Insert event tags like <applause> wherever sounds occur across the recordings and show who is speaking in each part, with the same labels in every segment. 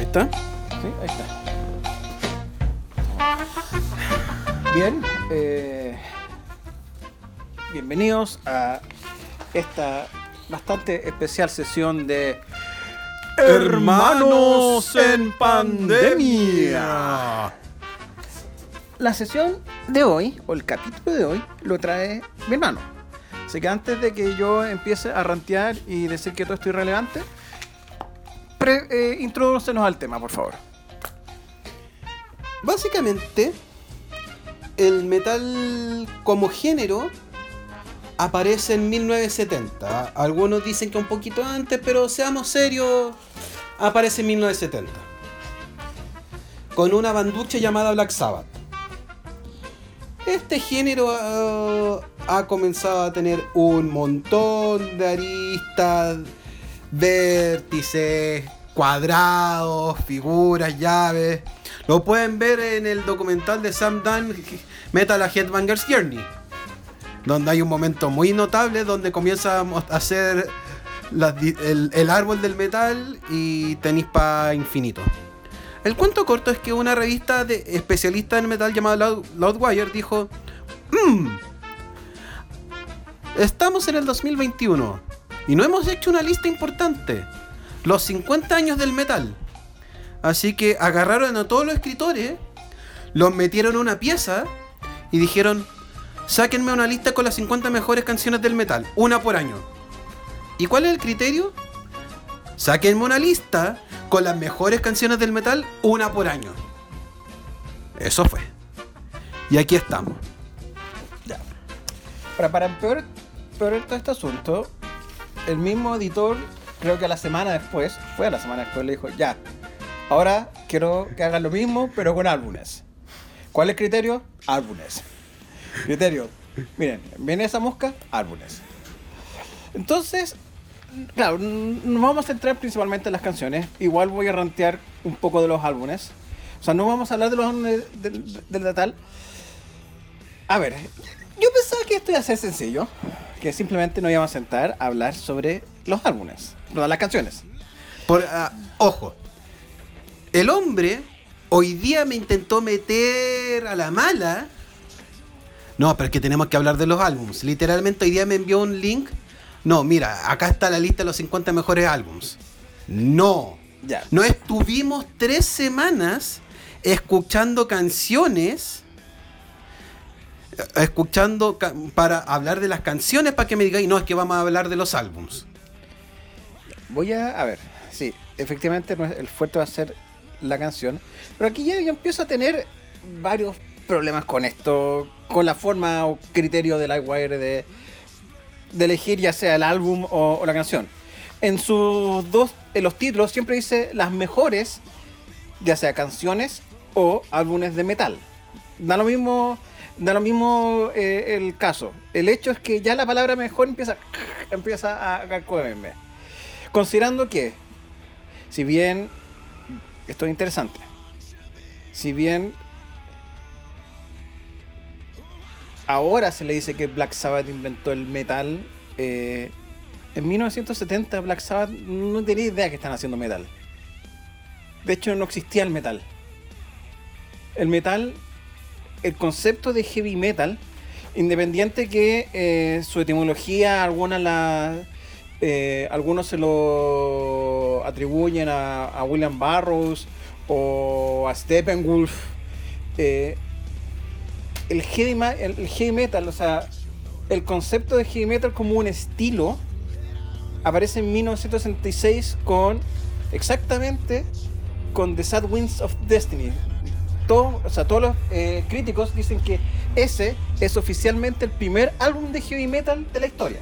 Speaker 1: Ahí está.
Speaker 2: Sí, ahí está. Bien, eh, bienvenidos a esta bastante especial sesión de
Speaker 1: Hermanos en pandemia.
Speaker 2: La sesión de hoy, o el capítulo de hoy, lo trae mi hermano. Así que antes de que yo empiece a rantear y decir que todo esto es irrelevante, pre- eh, al tema, por favor.
Speaker 1: Básicamente, el metal como género aparece en 1970. Algunos dicen que un poquito antes, pero seamos serios, aparece en 1970. Con una banducha llamada Black Sabbath. Este género ah, ha comenzado a tener un montón de aristas, vértices, cuadrados, figuras, llaves. Lo pueden ver en el documental de Sam Dunn, Metal a Headbanger's Journey. Donde hay un momento muy notable donde comienza a hacer el, árbol del metal y tenis para infinito. El cuento corto es que una revista de especialista en metal llamada Loud- Loudwire dijo: "Mm, Estamos en el 2021 y no hemos hecho una lista importante. Los 50 años del metal. Así que agarraron a todos los escritores, los metieron en una pieza y dijeron, sáquenme una lista con las 50 mejores canciones del metal, una por año. ¿Y cuál es el criterio? Sáquenme una lista con las mejores canciones del metal, una por año. Eso fue. Y aquí estamos.
Speaker 2: Para, para empeorar, empeorar todo este asunto, el mismo editor, creo que a la semana después, fue a la semana después, le dijo, ya, ahora quiero que hagan lo mismo, pero con álbumes. ¿Cuál es el criterio? Álbumes. Criterio, miren, viene esa mosca, álbumes. Entonces, claro, nos vamos a centrar principalmente en las canciones. Igual voy a rantear un poco de los álbumes. O sea, no vamos a hablar de los álbumes del, del Natal. A ver, yo pensaba que esto iba a ser sencillo. Que simplemente nos íbamos a sentar a hablar sobre los álbumes, no, las canciones.
Speaker 1: Por, ah, ojo, el hombre hoy día me intentó meter a la mala. No, pero es que tenemos que hablar de los álbums. Literalmente hoy día me envió un link. No, mira, acá está la lista de los 50 mejores álbums. No.
Speaker 2: Ya.
Speaker 1: No estuvimos tres semanas escuchando canciones. eh, Escuchando ca- para hablar de las canciones para que me digáis, no, es que vamos a hablar de los álbums.
Speaker 2: Voy a, a ver, sí, efectivamente el fuerte va a ser la canción, pero aquí ya yo empiezo a tener varios problemas con esto, con la forma o criterio de Livewire de, de elegir ya sea el álbum o, o la canción. En sus dos, en los títulos siempre dice las mejores, ya sea canciones o álbumes de metal. Da lo mismo, da lo mismo eh, el caso. El hecho es que ya la palabra mejor empieza, <laughs> empieza a, a comerme. Considerando que, si bien, esto es interesante, si bien ahora se le dice que Black Sabbath inventó el metal, eh, en 1970 Black Sabbath no tenía idea que están haciendo metal. De hecho, no existía el metal. El metal, el concepto de heavy metal, independiente que eh, su etimología, algunas la, eh, algunos se lo atribuyen a, William Burroughs o a Steppenwolf. eh, el, heavy, metal, o sea, el concepto de heavy metal como un estilo aparece en 1966 con exactamente con The Sad Winds of Destiny. O sea, todos los eh, críticos dicen que ese es oficialmente el primer álbum de heavy metal de la historia.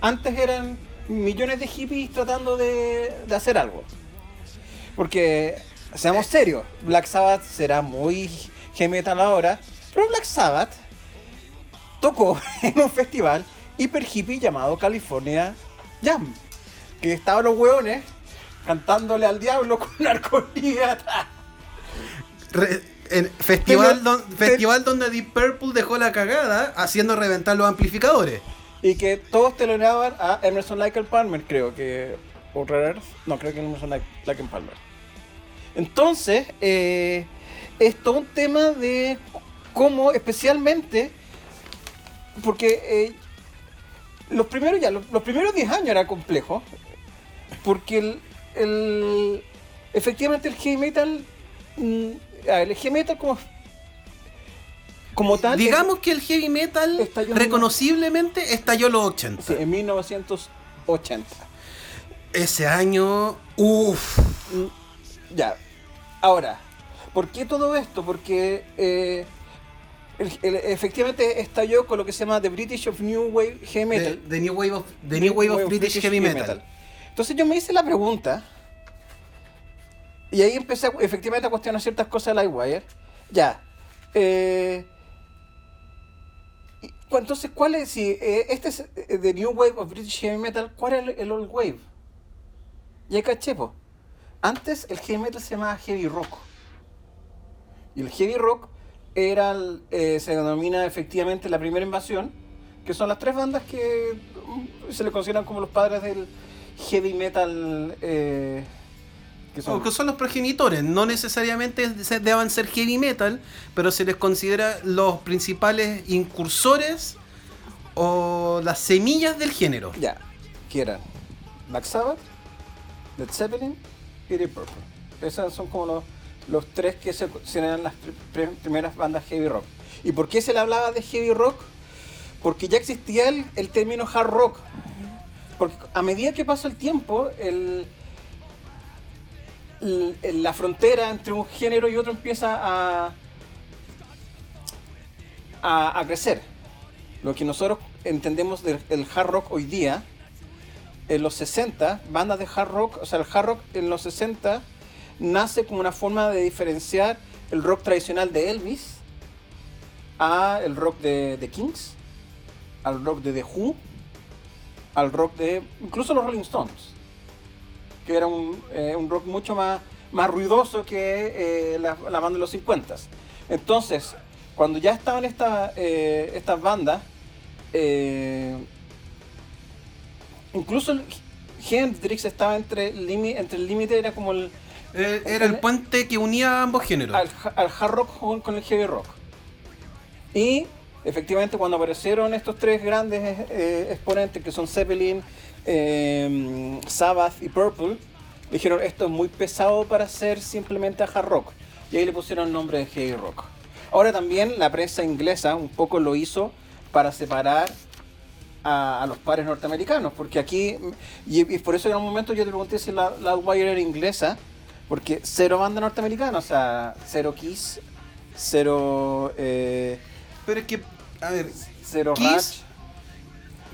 Speaker 2: Antes eran millones de hippies tratando de, de hacer algo. Porque, seamos serios, Black Sabbath será muy heavy metal ahora, pero Black Sabbath tocó <laughs> en un festival hiper hippie llamado California Jam. Que estaban los hueones cantándole al diablo con
Speaker 1: en festival, don- festival donde Deep Purple dejó la cagada haciendo reventar los amplificadores.
Speaker 2: Y que todos teloneaban a Emerson and Palmer, creo que. O Rare. No, creo que Emerson and Palmer. Entonces, eh, es todo un tema de cómo, especialmente, porque eh, los primeros ya, los, primeros 10 años era complejo, porque el, efectivamente el heavy metal, mm, el heavy metal como, como tal,
Speaker 1: Digamos que el heavy metal
Speaker 2: Estalló en-
Speaker 1: reconociblemente estalló en los 80.
Speaker 2: sí, en 1980.
Speaker 1: Ese año, uff.
Speaker 2: Mm, Ya. Ahora, ¿por qué todo esto? Porque eh, el- el- efectivamente estalló con lo que se llama The British of New Wave Heavy Metal.
Speaker 1: The, the New Wave of, the new wave of British, Heavy Metal.
Speaker 2: Entonces yo me hice la pregunta y ahí empecé a- efectivamente a cuestionar ciertas cosas de Livewire. Ya. Eh, entonces, ¿cuál es? Si eh, este es eh, The New Wave of British Heavy Metal, ¿cuál es el, Old Wave? Ya caché, po. Antes el heavy metal se llamaba heavy rock. Y el heavy rock era, el- eh, se denomina efectivamente la primera invasión, que son las tres bandas que mm, se le consideran como los padres del heavy metal. Que son,
Speaker 1: los progenitores, no necesariamente deban ser heavy metal, pero se les considera los principales incursores o las semillas del género.
Speaker 2: ya, que eran Black Sabbath, Led Zeppelin y Deep Purple. Esas son como los, los tres que se consideran las pri- pri- primeras bandas heavy rock. ¿Y por qué se le hablaba de heavy rock? Porque ya existía el, el término hard rock. Porque a medida que pasa el tiempo, el- la frontera entre un género y otro empieza a, a, crecer. Lo que nosotros entendemos del el hard rock hoy día, en los 60, bandas de hard rock, o sea, el hard rock en los 60 nace como una forma de diferenciar el rock tradicional de Elvis a el rock de, de Kings, al rock de The Who, al rock de incluso los Rolling Stones, que era un, eh, un rock mucho más, más ruidoso que eh, la, la banda de los 50. Entonces, cuando ya estaban esta, eh, estas bandas, incluso Hendrix estaba entre el límite, entre el límite era como el,
Speaker 1: era el puente que unía ambos géneros.
Speaker 2: al, al hard rock con, con el heavy rock. Y efectivamente cuando aparecieron estos tres grandes eh, exponentes que son Zeppelin, eh, Sabbath y Purple, dijeron esto es muy pesado para ser simplemente a hard rock. Y ahí le pusieron el nombre de heavy rock. Ahora también la prensa inglesa un poco lo hizo para separar a, a los pares norteamericanos, porque aquí, y, y por eso en un momento yo te pregunté si la, la Wire era inglesa, porque cero banda norteamericana, o sea, cero Kiss, cero, eh,
Speaker 1: Pero es que, a ver,
Speaker 2: cero
Speaker 1: Kiss,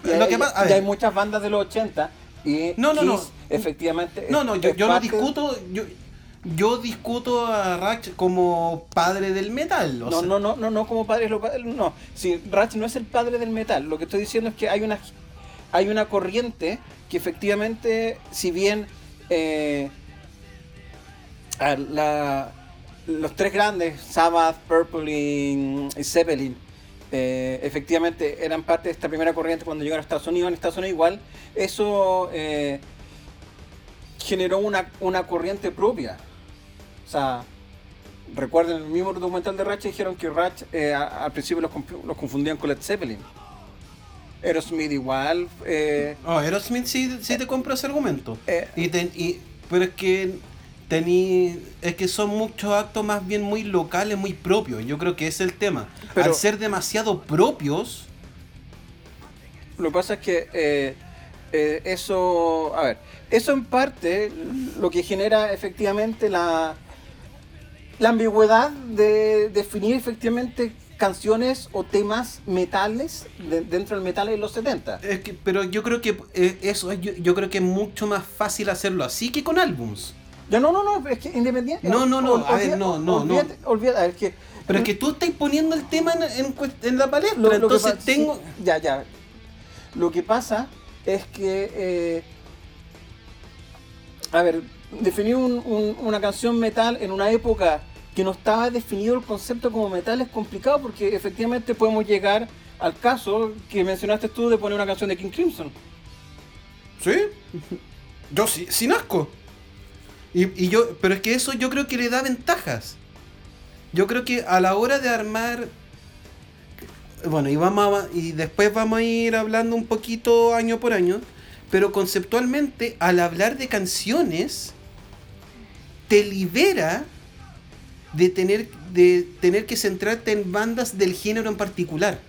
Speaker 1: lo
Speaker 2: hay-
Speaker 1: que pa- a
Speaker 2: y
Speaker 1: ver.
Speaker 2: hay muchas bandas de los 80 y
Speaker 1: No, no, no.
Speaker 2: Efectivamente.
Speaker 1: no, no, yo, yo no discuto, yo, yo discuto a Ratch como padre del metal. o
Speaker 2: No,
Speaker 1: sea,
Speaker 2: no, no, no, no como padre, no. Si Ratch no es el padre del metal, lo que estoy diciendo es que hay una, hay una corriente que efectivamente, si bien eh, la- los tres grandes, Sabbath, Purple y Zeppelin, eh, efectivamente eran parte de esta primera corriente cuando llegaron a Estados Unidos. En Estados Unidos igual, eso eh, generó una, una corriente propia. O sea, recuerden el mismo documental de Ratch dijeron que Ratch eh, al principio los, los confundían con Led Zeppelin. Aerosmith igual. eh,
Speaker 1: Oh, Aerosmith sí, sí te compro ese argumento. Y- pero es que tení, es que son muchos actos más bien muy locales, muy propios. Yo creo que ese es el tema.
Speaker 2: Pero-
Speaker 1: Al ser demasiado propios,
Speaker 2: Lo que pasa es que eh, eh, eso, a ver, eso en parte lo que genera efectivamente la, la ambigüedad de definir efectivamente canciones o temas metales de- dentro del metal en los 70.
Speaker 1: es que- pero yo creo que eh, eso es- yo, yo creo que es mucho más fácil hacerlo así que con álbums.
Speaker 2: Ya no, no, no, es que independiente.
Speaker 1: No, no, no, a ver, no, no, no.
Speaker 2: olvídate- olvida- a ver, que
Speaker 1: Pero es que tú estás poniendo el tema en, en la palestra,
Speaker 2: Lo- lo
Speaker 1: entonces tengo...
Speaker 2: sí, ya, ya. Lo que pasa es que. eh, a ver, definir un- un- una canción metal en una época que no estaba definido el concepto como metal es complicado porque efectivamente podemos llegar al caso que mencionaste tú de poner una canción de King Crimson.
Speaker 1: ¿Sí? Yo sí, sin asco. Y, yo, pero es que eso yo creo que le da ventajas. Yo creo que a la hora de armar. Bueno, y, vamos a- y después vamos a ir hablando un poquito año por año. Pero conceptualmente, al hablar de canciones, te libera de tener, de tener que centrarte en bandas del género en particular.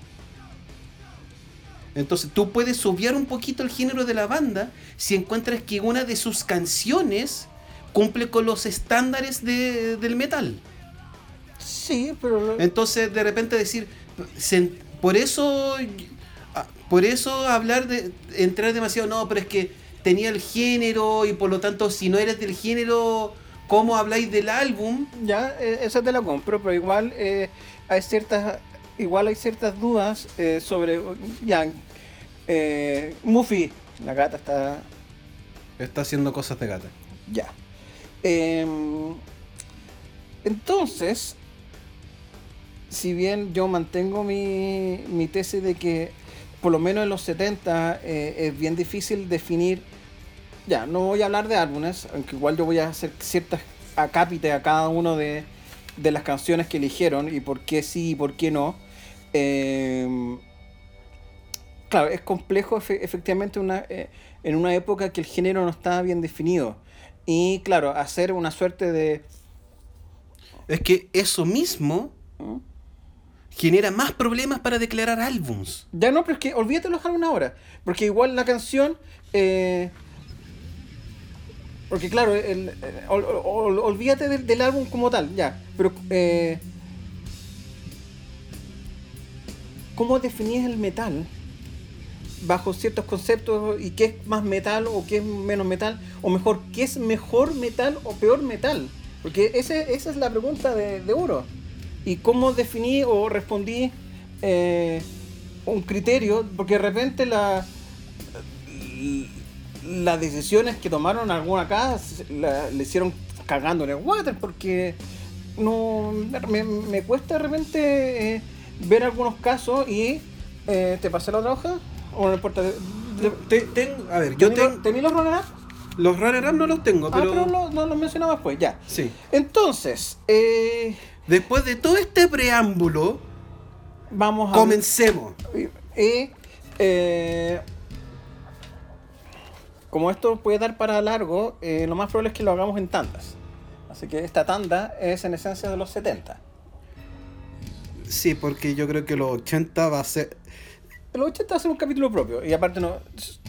Speaker 1: Entonces tú puedes obviar un poquito el género de la banda si encuentras que una de sus canciones cumple con los estándares de- del metal.
Speaker 2: Sí, pero.
Speaker 1: Entonces de repente decir, se- por eso, ah, por eso hablar de entrar demasiado, no, pero es que tenía el género y por lo tanto si no eres del género, ¿cómo habláis del álbum?
Speaker 2: Ya, eh, esa te la compro, pero igual eh, hay ciertas. Igual hay ciertas dudas eh, sobre. Ya. Eh, Muffy, la gata está.
Speaker 1: Está haciendo cosas de gata.
Speaker 2: Ya. Em, entonces, si bien yo mantengo mi, mi tesis de que por lo menos en los 70 eh, es bien difícil definir, ya, no voy a hablar de álbumes, aunque igual yo voy a hacer ciertas acápites a cada uno de, de las canciones que eligieron y por qué sí y por qué no. Em, claro, es complejo efe- efectivamente una, eh, en una época que el género no estaba bien definido. Y claro, hacer una suerte de...
Speaker 1: Es que eso mismo
Speaker 2: ¿Mm?
Speaker 1: genera más problemas para declarar álbums.
Speaker 2: Ya no, pero es que olvídate los álbumes ahora. Porque igual la canción... eh, porque claro, el- eh, ol- ol- olvídate del, del álbum como tal, ya. Pero... eh, ¿Cómo definís el metal? Bajo ciertos conceptos y qué es más metal o qué es menos metal. O mejor, ¿qué es mejor metal o peor metal? Porque ese, esa es la pregunta de, de oro. ¿Y cómo definí o respondí eh, un criterio? Porque de repente la, las decisiones que tomaron alguna acá la- le hicieron cagando en el water porque no me, me cuesta de repente eh, ver algunos casos y eh, te pasé la otra hoja o no importa
Speaker 1: Te- tengo- a ver, yo tengo.
Speaker 2: ¿Tení los runner
Speaker 1: Los runner-up no los tengo,
Speaker 2: Ah,
Speaker 1: pero.
Speaker 2: pero lo- no los mencionaba después, ya.
Speaker 1: Sí.
Speaker 2: Entonces, eh,
Speaker 1: Después de todo este preámbulo,
Speaker 2: vamos a.
Speaker 1: comencemos.
Speaker 2: Y, eh, como esto puede dar para largo, eh, lo más probable es que lo hagamos en tandas. Así que esta tanda es en esencia de los 70.
Speaker 1: Sí, porque yo creo que los 80 va a ser.
Speaker 2: Los 80 va a ser un capítulo propio. Y aparte, no,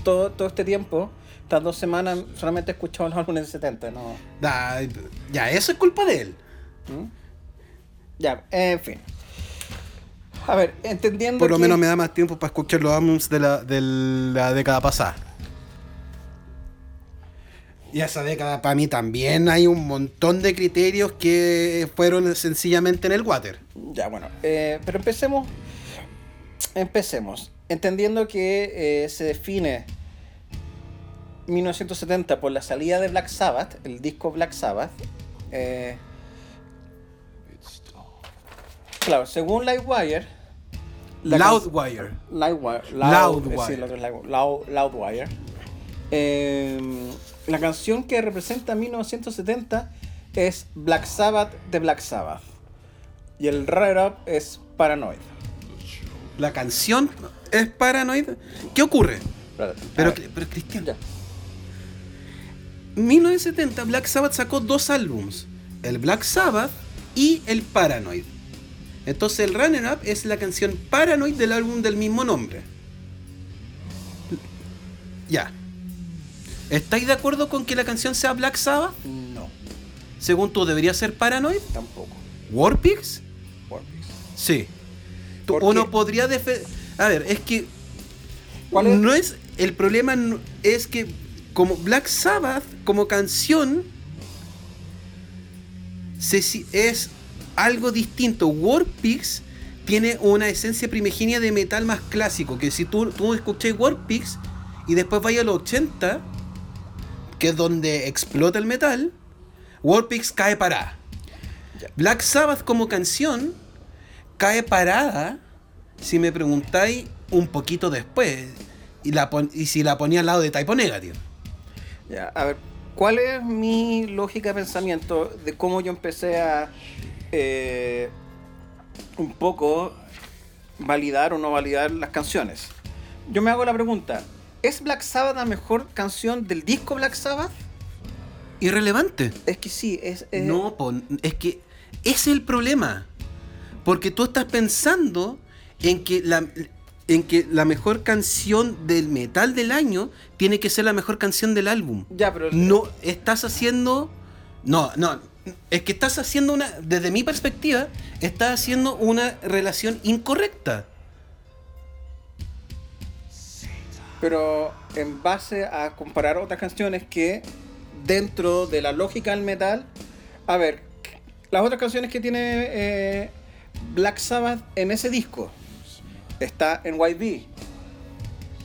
Speaker 2: todo, todo este tiempo, estas dos semanas, solamente he escuchado los álbumes de 70. No,
Speaker 1: Da- ya, eso es culpa de él.
Speaker 2: ¿Mm? Ya, en fin. A ver, entendiendo.
Speaker 1: Por lo
Speaker 2: que-
Speaker 1: menos me da más tiempo para escuchar los álbumes de la, de la década pasada. Y esa década para mí también hay un montón de criterios que fueron sencillamente en el water.
Speaker 2: Ya, bueno. eh, pero empecemos. Empecemos. Entendiendo que eh, se define 1970 por la salida de Black Sabbath, el disco Black Sabbath. eh, claro, según can-
Speaker 1: Loudwire. Loudwire.
Speaker 2: Loudwire. La canción que representa 1970 es Black Sabbath de Black Sabbath. Y el runner-up es Paranoid.
Speaker 1: La canción es Paranoid. ¿Qué ocurre? Pero, pero Cristian,
Speaker 2: ya.
Speaker 1: 1970 Black Sabbath sacó dos álbums, el Black Sabbath y el Paranoid. Entonces el Runner Up es la canción Paranoid del álbum del mismo nombre. Ya. ¿Estáis de acuerdo con que la canción sea Black Sabbath?
Speaker 2: No,
Speaker 1: Según tú, ¿debería ser Paranoid?
Speaker 2: tampoco.
Speaker 1: ¿Warpigs?
Speaker 2: Warpigs.
Speaker 1: Sí. Tú-
Speaker 2: ¿Por
Speaker 1: Uno podría defender... A ver, es que
Speaker 2: ¿Cuál es?
Speaker 1: no es el problema es que como Black Sabbath como canción se es algo distinto. Warpigs tiene una esencia primigenia de metal más clásico. Que si tú, tú escuchas Warpigs y después vayas a los 80, que es donde explota el metal, Warpigs cae parada.
Speaker 2: Ya.
Speaker 1: Black Sabbath como canción cae parada, si me preguntáis, un poquito después. Y, la pon- y si la ponía al lado de Typo Negative.
Speaker 2: Ya, a ver, ¿cuál es mi lógica de pensamiento de cómo yo empecé a eh, un poco validar o no validar las canciones? Yo me hago la pregunta, ¿es Black Sabbath la mejor canción del disco Black Sabbath?
Speaker 1: Irrelevante.
Speaker 2: Es que sí, es...
Speaker 1: No, es que ese es el problema. Porque tú estás pensando en que la en que la mejor canción del metal del año tiene que ser la mejor canción del álbum.
Speaker 2: Ya, pero...
Speaker 1: No estás haciendo no, no, es que estás haciendo una desde mi perspectiva, estás haciendo una relación incorrecta.
Speaker 2: pero en base a comparar otras canciones que dentro de la lógica del metal, a ver, las otras canciones que tiene eh, Black Sabbath en ese disco, está en YB,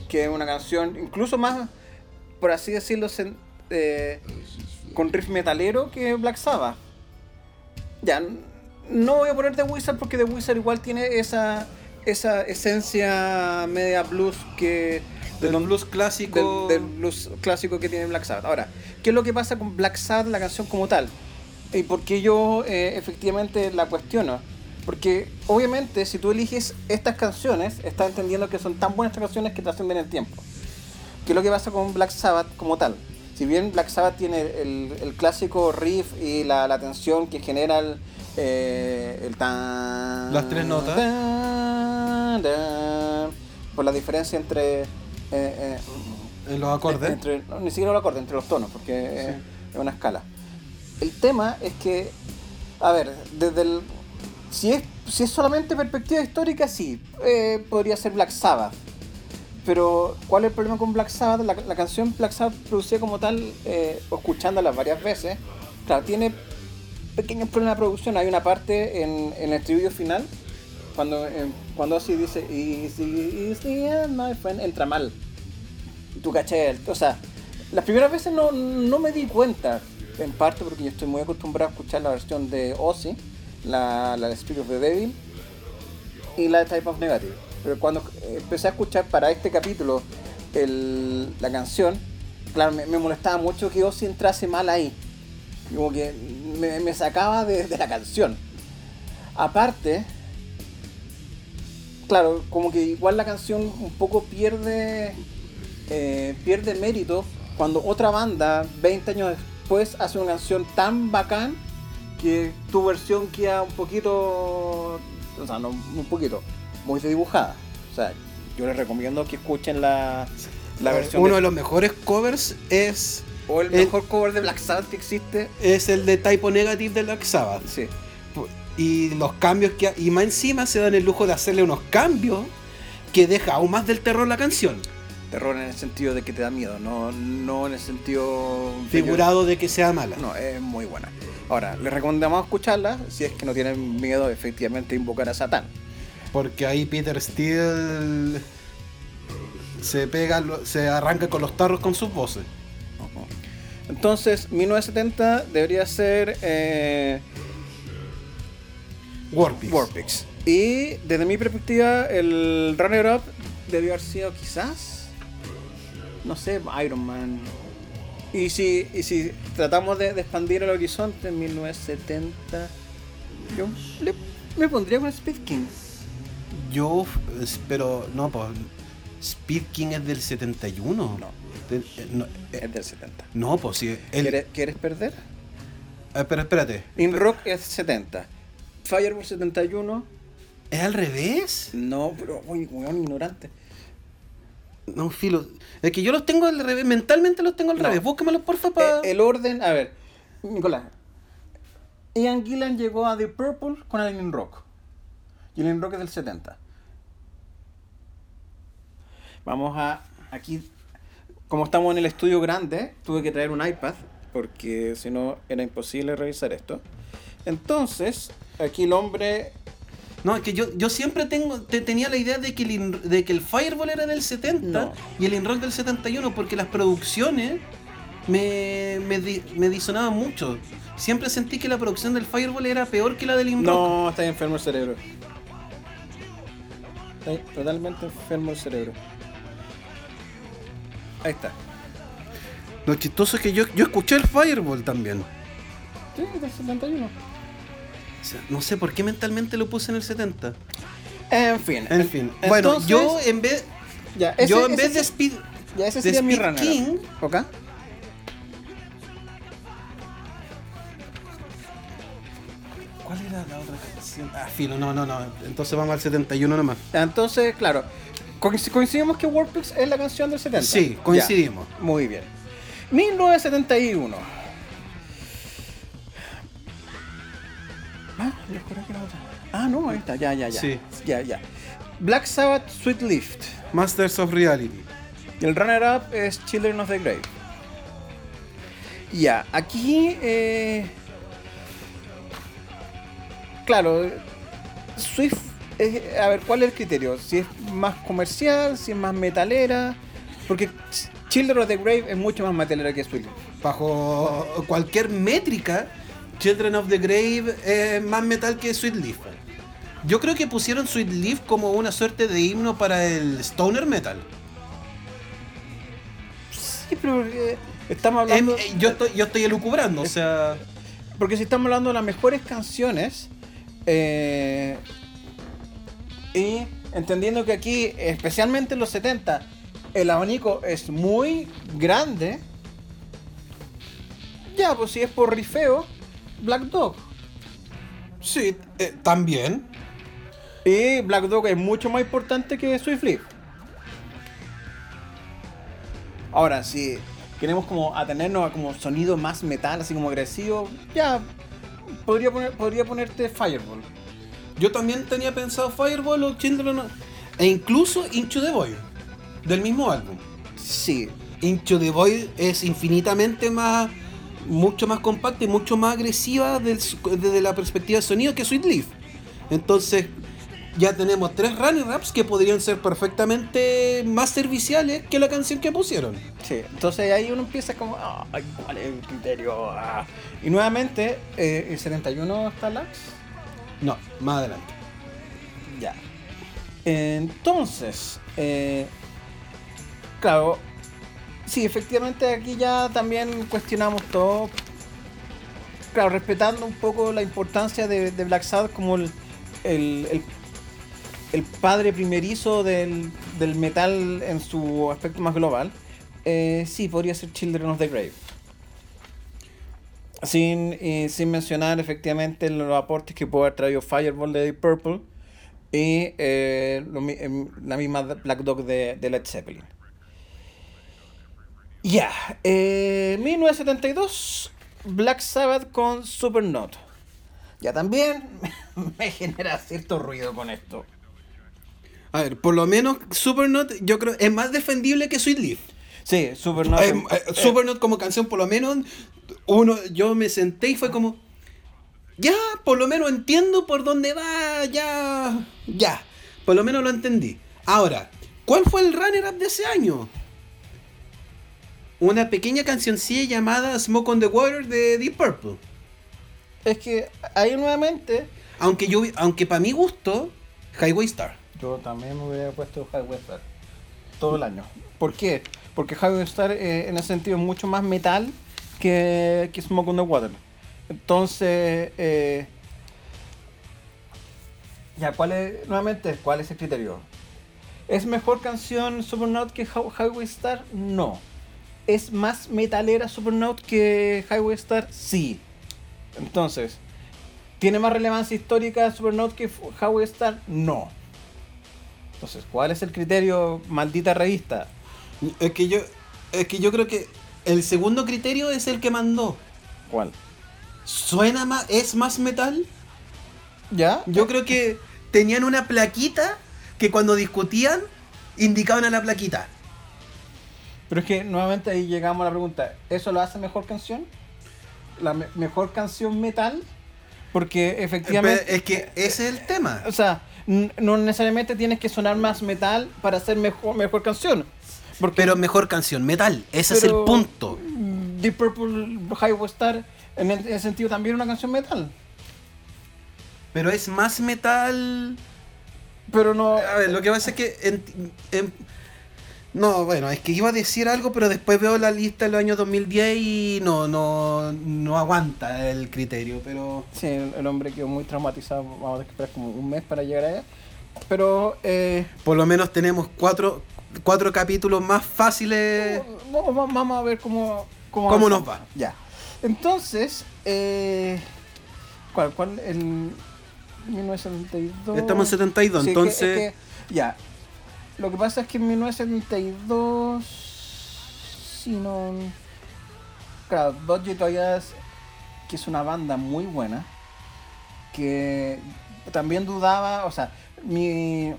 Speaker 2: que es una canción incluso más, por así decirlo, sen- eh, con riff metalero que Black Sabbath. Ya, no voy a poner The Wizard porque The Wizard igual tiene esa, esa esencia media blues que... de los-
Speaker 1: blues clásico.
Speaker 2: del, del blues clásico que tiene Black Sabbath. Ahora, ¿qué es lo que pasa con Black Sabbath, la canción como tal? ¿Y por qué yo eh, efectivamente la cuestiono? Porque obviamente si tú eliges estas canciones, estás entendiendo que son tan buenas estas canciones que te hacen en el tiempo. ¿Qué es lo que pasa con Black Sabbath como tal? Si bien Black Sabbath tiene el, el clásico riff y la, la tensión que genera el, eh, el tan...
Speaker 1: Las tres notas.
Speaker 2: tan, tan, por la diferencia entre... eh, eh,
Speaker 1: en los acordes.
Speaker 2: entre, no, ni siquiera los acordes, entre los tonos, porque es una escala. El tema es que, a ver, desde el. Si es, si es solamente perspectiva histórica, sí, eh, podría ser Black Sabbath. Pero, ¿cuál es el problema con Black Sabbath? La, canción Black Sabbath producida como tal, eh, escuchándola varias veces, claro, tiene pequeños problemas de producción. Hay una parte en, el estribillo final, cuando, eh, cuando así dice, Easy, easy, my friend, entra mal. Tú caché, o sea, las primeras veces no, no me di cuenta, en parte porque yo estoy muy acostumbrado a escuchar la versión de Ozzy, la, la Spirit of the Devil y la Type of Negative. Pero cuando eh, empecé a escuchar para este capítulo el- la canción, claro, me, molestaba mucho que Ozzy entrase mal ahí. Como que me, sacaba de, de la canción. Aparte, claro, como que igual la canción un poco pierde eh, pierde mérito cuando otra banda 20 años después hace una canción tan bacán que tu versión queda un poquito, o sea, no un poquito, muy dibujada. O sea, yo les recomiendo que escuchen la, la versión
Speaker 1: Uno
Speaker 2: de-
Speaker 1: de los mejores covers es,
Speaker 2: o el
Speaker 1: el-
Speaker 2: mejor cover de Black Sabbath que existe.
Speaker 1: es el de Typo Negative de Black Sabbath.
Speaker 2: Sí.
Speaker 1: Y los cambios que. Y más encima se dan el lujo de hacerle unos cambios que deja aún más del terror la canción.
Speaker 2: Terror en el sentido de que te da miedo, no, no en el sentido
Speaker 1: Figurado de que sea mala.
Speaker 2: No, es muy buena. Ahora, les recomendamos escucharla si es que no tienen miedo efectivamente a invocar a Satán.
Speaker 1: Porque ahí Peter Steele se pega, se arranca con los tarros con sus voces.
Speaker 2: Entonces, 1970 debería ser eh,
Speaker 1: Warpix.
Speaker 2: Warpix. Y desde mi perspectiva, el runner-up debió haber sido quizás, no sé, Iron Man. Y si, y si tratamos de, de expandir el horizonte en 1970, yo le- me pondría con Speed King.
Speaker 1: Yo, pero no, pues. Speed King es del 71.
Speaker 2: No.
Speaker 1: De- eh, no, eh,
Speaker 2: Es del 70.
Speaker 1: no, pues el-
Speaker 2: ¿Quieres, quieres perder?
Speaker 1: eh, pero espérate.
Speaker 2: In Rock es 70. Fireball 71.
Speaker 1: ¿Es al revés?
Speaker 2: No, pero uy, weón, ignorante.
Speaker 1: No, filo. Es que yo los tengo al revés. Mentalmente los tengo al
Speaker 2: No.
Speaker 1: revés. Búscamelos, porfa, para.
Speaker 2: Eh, el orden, a ver, Nicolás. Ian Gillan llegó a The Purple con el In Rock. Y el In Rock es del 70. Vamos a. Aquí, como estamos en el estudio grande, tuve que traer un iPad porque si no era imposible revisar esto. Entonces, aquí el hombre.
Speaker 1: No, es que yo, yo siempre tengo, te, tenía la idea de que, el In- de que el Fireball era del 70
Speaker 2: No.
Speaker 1: y el Inrock del 71 porque las producciones me, me, di- me disonaban mucho. Siempre sentí que la producción del Fireball era peor que la del Inrock.
Speaker 2: No, está enfermo el cerebro. Está totalmente enfermo el cerebro. Ahí está.
Speaker 1: Lo chistoso es que yo, yo escuché el Fireball también.
Speaker 2: Sí, del 71.
Speaker 1: O sea, no sé por qué mentalmente lo puse en el 70.
Speaker 2: En fin.
Speaker 1: En fin. bueno, yo en vez,
Speaker 2: Ya, ese-
Speaker 1: yo en
Speaker 2: ese
Speaker 1: vez de Speed,
Speaker 2: Ya, ese
Speaker 1: de
Speaker 2: mi
Speaker 1: Speed. King,
Speaker 2: ¿Ok?
Speaker 1: ¿Cuál era la otra canción? Ah, filo, no, no, no. Entonces vamos al 71 nomás.
Speaker 2: Entonces, claro, coinc- coincidimos que Warpix es la canción del 70.
Speaker 1: Sí, coincidimos.
Speaker 2: Ya, muy bien. 1971. Ah, que era otra. Ah, no, ahí está, ya, ya, ya.
Speaker 1: Sí.
Speaker 2: Ya, ya. Black Sabbath Sweet Lift.
Speaker 1: Masters of Reality.
Speaker 2: Y el runner-up es Children of the Grave. Ya, aquí. eh, claro, Swift. eh, a ver, ¿cuál es el criterio? Si es más comercial, si es más metalera. Porque Ch- Children of the Grave es mucho más metalera que Swift.
Speaker 1: Bajo cualquier métrica, Children of the Grave es más metal que Sweet Leaf. Yo creo que pusieron Sweet Leaf como una suerte de himno para el stoner metal.
Speaker 2: Sí, pero eh, estamos
Speaker 1: Em,
Speaker 2: hablando.
Speaker 1: eh, yo, estoy, yo estoy elucubrando, o sea.
Speaker 2: Porque si estamos hablando de las mejores canciones, eh, y entendiendo que aquí, especialmente en los 70, el abanico es muy grande, ya, pues si es por rifeo, Black Dog.
Speaker 1: Sí, eh, también.
Speaker 2: Y Black Dog es mucho más importante que Swift Leaf. Ahora, si queremos como atenernos a como sonido más metal, así como agresivo, ya, podría, poner, podría ponerte Fireball.
Speaker 1: Yo también tenía pensado Fireball o Children. E incluso Into the Void, del mismo álbum.
Speaker 2: Sí,
Speaker 1: Into the Void es infinitamente más, mucho más compacta y mucho más agresiva del- desde la perspectiva de sonido que Sweet Leaf. Entonces, ya tenemos tres running raps que podrían ser perfectamente más serviciales que la canción que pusieron.
Speaker 2: sí. Entonces ahí uno empieza como, ay, ¿cuál es el criterio? Ah. Y nuevamente, eh, el 71 está Lax.
Speaker 1: No, más adelante.
Speaker 2: Ya. Entonces, eh, claro, sí, efectivamente aquí ya también cuestionamos todo. Claro, respetando un poco la importancia de, Black Sabbath como el, el, padre primerizo del, del metal en su aspecto más global. eh, sí, podría ser Children of the Grave. Sin, eh, sin mencionar efectivamente los aportes que puede haber traído Fireball de Purple y eh, lo em, la misma Black Dog de Led Zeppelin. Ya, eh, 1972, Black Sabbath con Supernote. Ya también <laughs> me genera cierto ruido con esto.
Speaker 1: A ver, por lo menos Supernote yo creo es más defendible que Sweet Leaf.
Speaker 2: Sí, Supernote.
Speaker 1: Eh, eh, Supernote como canción, por lo menos, uno, yo me senté y fue como, ya, por lo menos entiendo por dónde va, ya, ya, por lo menos lo entendí. Ahora, ¿cuál fue el runner-up de ese año? Una pequeña cancioncilla llamada Smoke on the Water de Deep Purple.
Speaker 2: Es que ahí nuevamente.
Speaker 1: Aunque yo, aunque para mi gusto, Highway Star.
Speaker 2: Yo también me hubiera puesto Highway Star. Todo el año. ¿Por qué? Porque Highway Star eh, en ese sentido es mucho más metal que, que Smoke on the Water. Entonces, eh, ya, ¿cuál es, nuevamente, cuál es el criterio? ¿Es mejor canción Supernote que Hi- Highway Star? No. ¿Es más metalera Supernote que Highway Star? Sí. Entonces, ¿tiene más relevancia histórica Supernote que Highway Star? No. Entonces, ¿cuál es el criterio, maldita revista?
Speaker 1: Es que yo, es que yo creo que el segundo criterio es el que mandó.
Speaker 2: ¿Cuál?
Speaker 1: ¿Suena más, es más metal?
Speaker 2: ¿Ya?
Speaker 1: Yo creo que tenían una plaquita que cuando discutían indicaban a la plaquita.
Speaker 2: Pero es que nuevamente ahí llegamos a la pregunta, ¿eso lo hace mejor canción? ¿La me- mejor canción metal? Porque efectivamente...
Speaker 1: Pero es que ese es el tema.
Speaker 2: O sea, no necesariamente tienes que sonar más metal para hacer mejor, mejor canción. Porque
Speaker 1: Pero mejor canción, metal. Ese es el punto.
Speaker 2: Deep Purple Highway Star en ese sentido también es una canción metal.
Speaker 1: Pero es más metal.
Speaker 2: Pero no...
Speaker 1: A ver, lo que pasa es que en- en- No, bueno, es que iba a decir algo, pero después veo la lista de los años 2010 y no, no, no aguanta el criterio, pero...
Speaker 2: Sí, el, hombre quedó muy traumatizado. Vamos a que esperar como un mes para llegar allá. Pero, eh,
Speaker 1: Por lo menos tenemos cuatro, cuatro capítulos más fáciles.
Speaker 2: vamos, vamos- vamos a ver cómo, cómo,
Speaker 1: ¿Cómo nos va?
Speaker 2: Ya. Entonces, eh, ¿cuál? ¿Cuál? El 1972.
Speaker 1: Estamos en 72,
Speaker 2: Sí, que-
Speaker 1: entonces...
Speaker 2: es que- ya. Lo que pasa es que en 1972. Si no. Claro, Dodge todavía. Que es una banda muy buena. Que también dudaba. O sea, mi.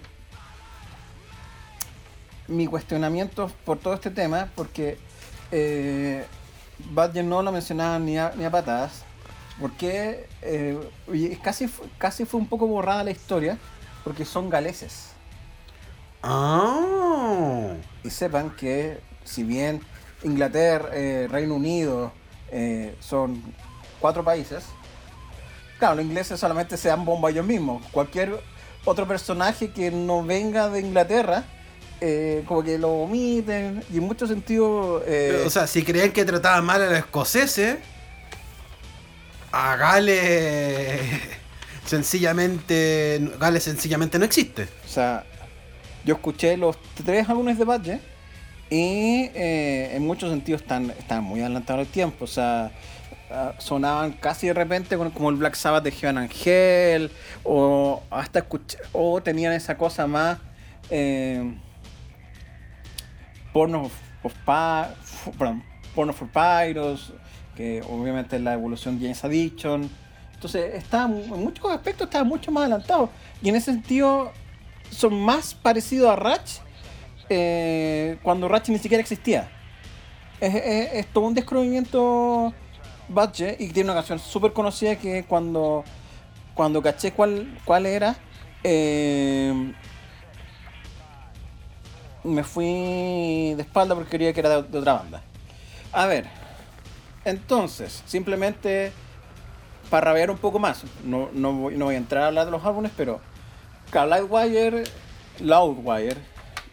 Speaker 2: Mi cuestionamiento por todo este tema. Porque. Eh, no lo mencionaba ni a, ni a patadas. Porque eh, casi, casi fue un poco borrada la historia. Porque son galeses.
Speaker 1: Ah.
Speaker 2: Y sepan que si bien Inglaterra, eh, Reino Unido eh, son cuatro países, claro, los ingleses solamente se dan bomba ellos mismos. Cualquier otro personaje que no venga de Inglaterra, eh, como que lo omiten. Y en muchos sentidos...
Speaker 1: O sea, si creían que trataban mal a los escoceses, a Gales <laughs> sencillamente, Gales sencillamente no existe.
Speaker 2: O sea, yo escuché los tres álbumes de Badge y eh, en muchos sentidos están, están muy adelantados al tiempo. O sea, ah, sonaban casi de repente como el Black Sabbath de Heaven Angel o hasta escuché, o tenían esa cosa más eh, porno of perdón, porno for Pyros, que obviamente la evolución de James Addiction. Entonces, está, en muchos aspectos estaba mucho más adelantado. Y en ese sentido, son más parecidos a Ratch eh, cuando Ratch ni siquiera existía. Es, todo un descubrimiento Badge y tiene una canción súper conocida que cuando, cuando caché cuál, cuál era, eh, me fui de espalda porque quería que era de, otra banda. A ver, entonces, simplemente para rabiar un poco más, no, no, voy, no voy a entrar a hablar de los álbumes, pero Lightwire, Loudwire,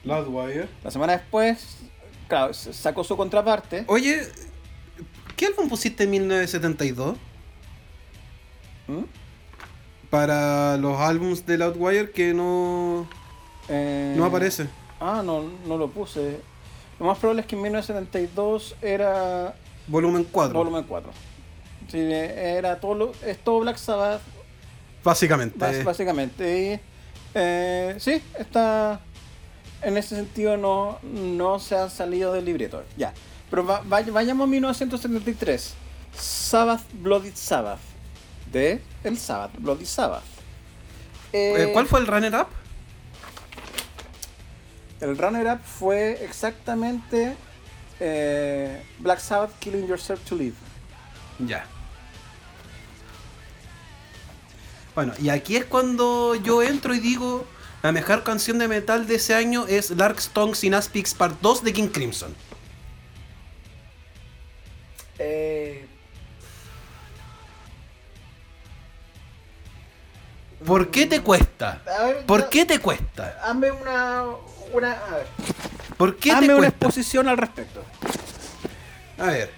Speaker 1: Loudwire.
Speaker 2: la semana después, claro, sacó su contraparte.
Speaker 1: Oye, ¿qué álbum pusiste en 1972?
Speaker 2: ¿Mm?
Speaker 1: Para los álbums de Loudwire que no,
Speaker 2: Eh,
Speaker 1: no aparece.
Speaker 2: Ah, no, no lo puse. Lo más probable es que en 1972 era
Speaker 1: Volumen 4.
Speaker 2: volumen 4. Sí, era todo, lo- es todo Black Sabbath,
Speaker 1: Básicamente.
Speaker 2: básicamente. Y, eh, sí, está. En ese sentido no, no se han salido del libreto. Ya. Pero va- vay- vayamos a 1973. Sabbath Bloody Sabbath. De el Sabbath Bloody Sabbath.
Speaker 1: Eh,
Speaker 2: Eh,
Speaker 1: ¿Cuál fue el runner-up?
Speaker 2: El runner-up fue exactamente eh, Black Sabbath Killing Yourself to Live.
Speaker 1: Ya. Bueno, y aquí es cuando yo entro y digo, la mejor canción de metal de ese año es Dark Stones in Aspix Part 2 de King Crimson.
Speaker 2: Eh,
Speaker 1: ¿Por qué te cuesta?
Speaker 2: ver,
Speaker 1: ¿Por qué te cuesta?
Speaker 2: Hazme una. una a ver.
Speaker 1: ¿Por qué
Speaker 2: hazme
Speaker 1: te
Speaker 2: una
Speaker 1: cuesta?
Speaker 2: exposición al respecto.
Speaker 1: A ver.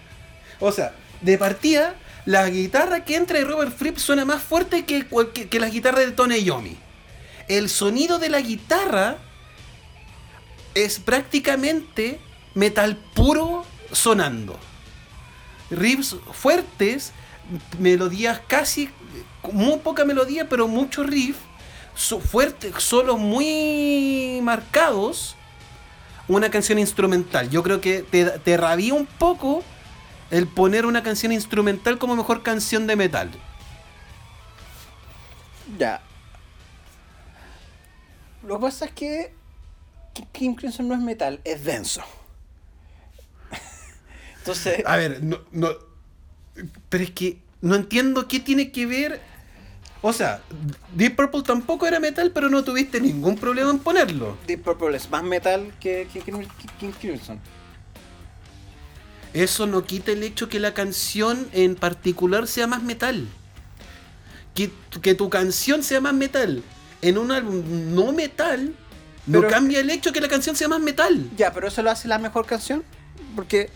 Speaker 1: O sea, de partida, la guitarra que entra de Robert Fripp suena más fuerte que, que, que la guitarra de Tony Iommi. El sonido de la guitarra es prácticamente metal puro sonando. Riffs fuertes, melodías casi, muy poca melodía, pero mucho riff, so- fuerte, solos muy marcados una canción instrumental. Yo creo que te, te un poco el poner una canción instrumental como mejor canción de metal.
Speaker 2: Ya. Lo que pasa es que King Crimson no es metal, es denso. <laughs> Entonces,
Speaker 1: A ver, no, no. Pero es que no entiendo qué tiene que ver. O sea, Deep Purple tampoco era metal, pero no tuviste ningún problema en ponerlo.
Speaker 2: Deep Purple es más metal que King Crimson.
Speaker 1: Eso no quita el hecho que la canción en particular sea más metal. Que, que tu canción sea más metal en un álbum no metal No cambia el hecho que la canción sea más metal.
Speaker 2: Ya, pero eso lo hace la mejor canción. Porque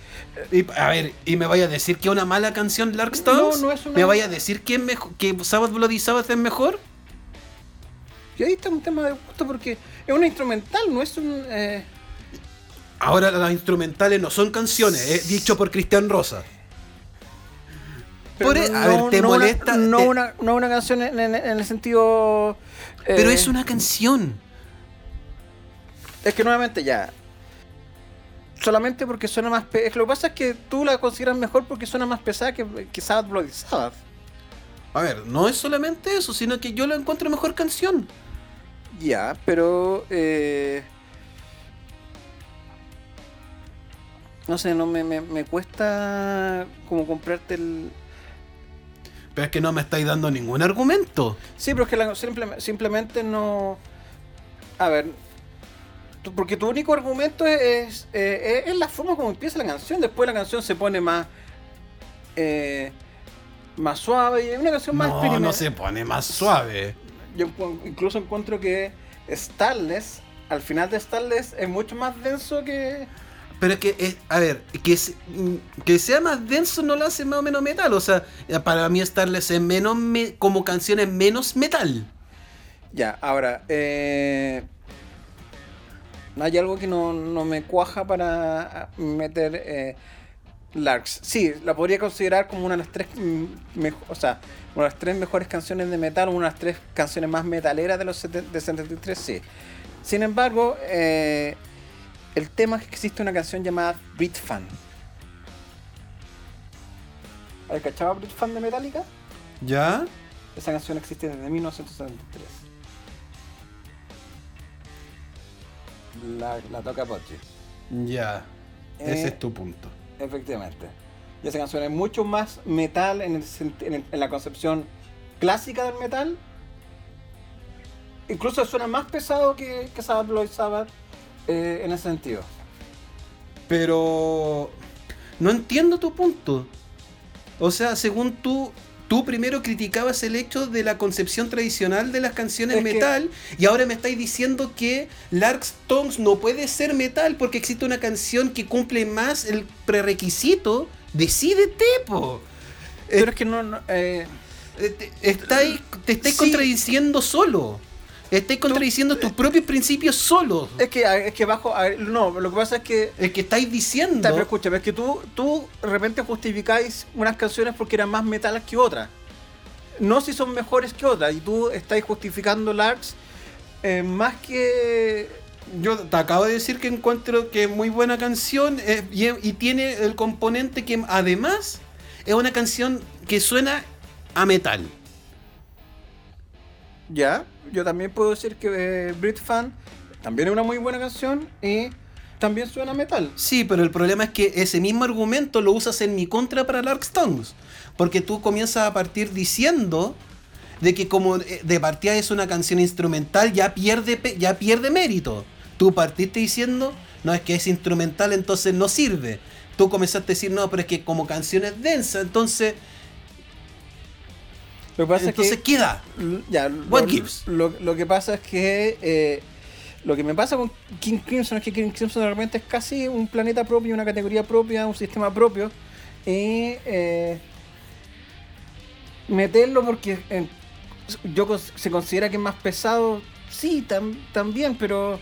Speaker 1: Y, a ver, ¿y me vaya a decir que es una mala canción Lark Stones?
Speaker 2: No, no es una-
Speaker 1: ¿Me vaya a decir que, es que Sabbath Bloody Sabbath es mejor?
Speaker 2: y ahí está un tema de gusto porque es una instrumental, no es un... eh,
Speaker 1: Ahora las instrumentales no son canciones, es dicho por Cristian Rosa. Por e-
Speaker 2: no-
Speaker 1: a ver, ¿te
Speaker 2: no una-
Speaker 1: molesta?
Speaker 2: no,
Speaker 1: te-
Speaker 2: una, no una canción en, en- en el sentido... eh,
Speaker 1: Pero es una canción.
Speaker 2: Es que nuevamente ya... Solamente porque suena más... es que Lo que pasa es que tú la consideras mejor porque suena más pesada que, que Sabbath Bloody Sabbath.
Speaker 1: A ver, no es solamente eso, sino que yo la encuentro mejor canción.
Speaker 2: Ya, pero... eh, no sé, no me, me, me cuesta como comprarte el...
Speaker 1: Pero es que no me estáis dando ningún argumento.
Speaker 2: Sí, pero es que la- simple- simplemente no... A ver, porque tu único argumento es, es, es la forma como empieza la canción. Después la canción se pone más... eh, más suave y es una canción más
Speaker 1: No, no se pone más suave.
Speaker 2: Yo incluso encuentro que Starless, al final de Starless, es mucho más denso que...
Speaker 1: Pero es que, es- a ver, que, se- mm, que sea más denso no lo hace más o menos metal. O sea, para mí Starless es menos, me- como canciones menos metal.
Speaker 2: Ya, ahora, eh, hay algo que no, no me cuaja para meter eh, Larks. Sí, la podría considerar como una de las tres, mm, o sea, una de las tres mejores canciones de metal, una de las tres canciones más metaleras de los de 73, sí. Sin embargo, eh, el tema es que existe una canción llamada Beat Fan. ¿Has cachado Beat Fan de Metallica?
Speaker 1: ¿Ya?
Speaker 2: Esa canción existe desde 1973. La, la toca Pochi.
Speaker 1: Ya.
Speaker 2: Eh,
Speaker 1: Ese es tu punto.
Speaker 2: Efectivamente. Y esa canción es mucho más metal en, el en el- en la concepción clásica del metal. Incluso suena más pesado que, que Sabbath Bloody Sabbath eh, en ese sentido.
Speaker 1: Pero no entiendo tu punto. O sea, según tú, tú primero criticabas el hecho de la concepción tradicional de las canciones
Speaker 2: Es que-
Speaker 1: metal y ahora me estáis diciendo que Lark Stones no puede ser metal porque existe una canción que cumple más el prerequisito. Decídete, po.
Speaker 2: Pero es que no... no, eh,
Speaker 1: Eh, te, estáis, te estáis
Speaker 2: Sí.
Speaker 1: contradiciendo solo. Estáis contradiciendo tus propios principios solos.
Speaker 2: es que, es que bajo... no, lo que pasa es que...
Speaker 1: El que estáis diciendo.
Speaker 2: Está, pero escúchame, es que tú, tú de repente justificáis unas canciones porque eran más metales que otras. No si son mejores que otras. Y tú estáis justificando Larks eh, más que.
Speaker 1: Yo te acabo de decir que encuentro que es muy buena canción eh, y, y tiene el componente que además es una canción que suena a metal.
Speaker 2: Ya, yo también puedo decir que eh, Brit Fan también es una muy buena canción y también suena metal.
Speaker 1: Sí, pero el problema es que ese mismo argumento lo usas en mi contra para Lark Stones. Porque tú comienzas a partir diciendo de que como eh, de partida es una canción instrumental, ya pierde, ya pierde mérito. Tú partiste diciendo, no, es que es instrumental, entonces no sirve. Tú comenzaste a decir, no, pero es que como canción es densa, entonces,
Speaker 2: Lo que pasa
Speaker 1: entonces
Speaker 2: es que.
Speaker 1: queda.
Speaker 2: Ya,
Speaker 1: What
Speaker 2: lo,
Speaker 1: gives?
Speaker 2: Lo, lo que pasa es que. eh, lo que me pasa con King Crimson es que King Crimson realmente es casi un planeta propio, una categoría propia, un sistema propio. Y. eh, meterlo porque eh, yo se considera que es más pesado. Sí, tam- también, pero.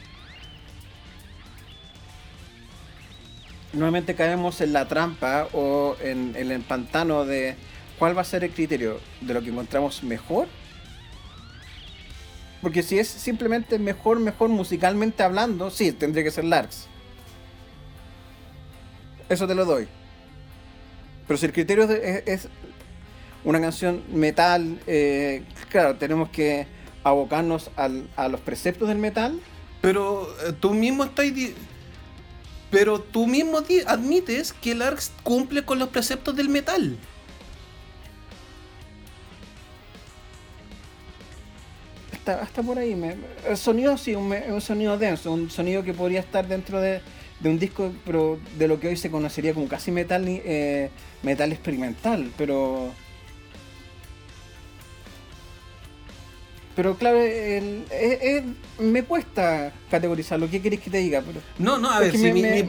Speaker 2: Nuevamente caemos en la trampa o en, en el pantano de cuál va a ser el criterio de lo que encontramos mejor. Porque si es simplemente mejor, mejor musicalmente hablando, sí, tendría que ser Larks. Eso te lo doy. Pero si el criterio es, una canción metal, eh, claro, tenemos que abocarnos a los preceptos del metal.
Speaker 1: Pero eh, tú mismo estás... Pero tú mismo admites que Lark cumple con los preceptos del metal.
Speaker 2: Está, está por ahí. me- el sonido sí, un, un sonido denso, un sonido que podría estar dentro de, de un disco, pero de lo que hoy se conocería como casi metal, eh, metal experimental, pero Pero claro, el- es- es- me cuesta categorizarlo. ¿Qué querés que te diga? Pero,
Speaker 1: No, no, a ver, si mi- mi-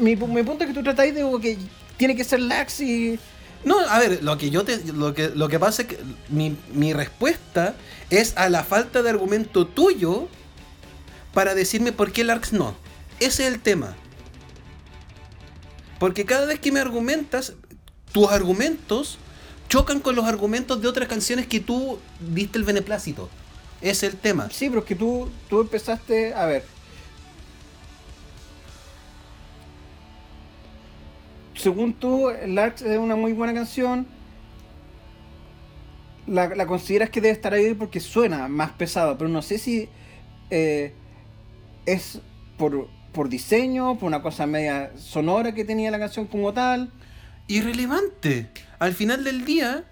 Speaker 2: mi, mi punto es que tú tratáis de que tiene que ser lax y.
Speaker 1: No, a ver, lo que yo te. Lo que, lo que pasa es que mi, mi respuesta es a la falta de argumento tuyo para decirme por qué el ARX no. Ese es el tema. Porque cada vez que me argumentas, tus argumentos chocan con los argumentos de otras canciones que tú diste el beneplácito. Es el tema.
Speaker 2: Sí, pero es que tú, tú empezaste. A ver. Según tú, Larks es una muy buena canción. La, la consideras que debe estar ahí porque suena más pesado, pero no sé si eh, es por, por diseño, por una cosa media sonora que tenía la canción como tal.
Speaker 1: irrelevante. Al final del día,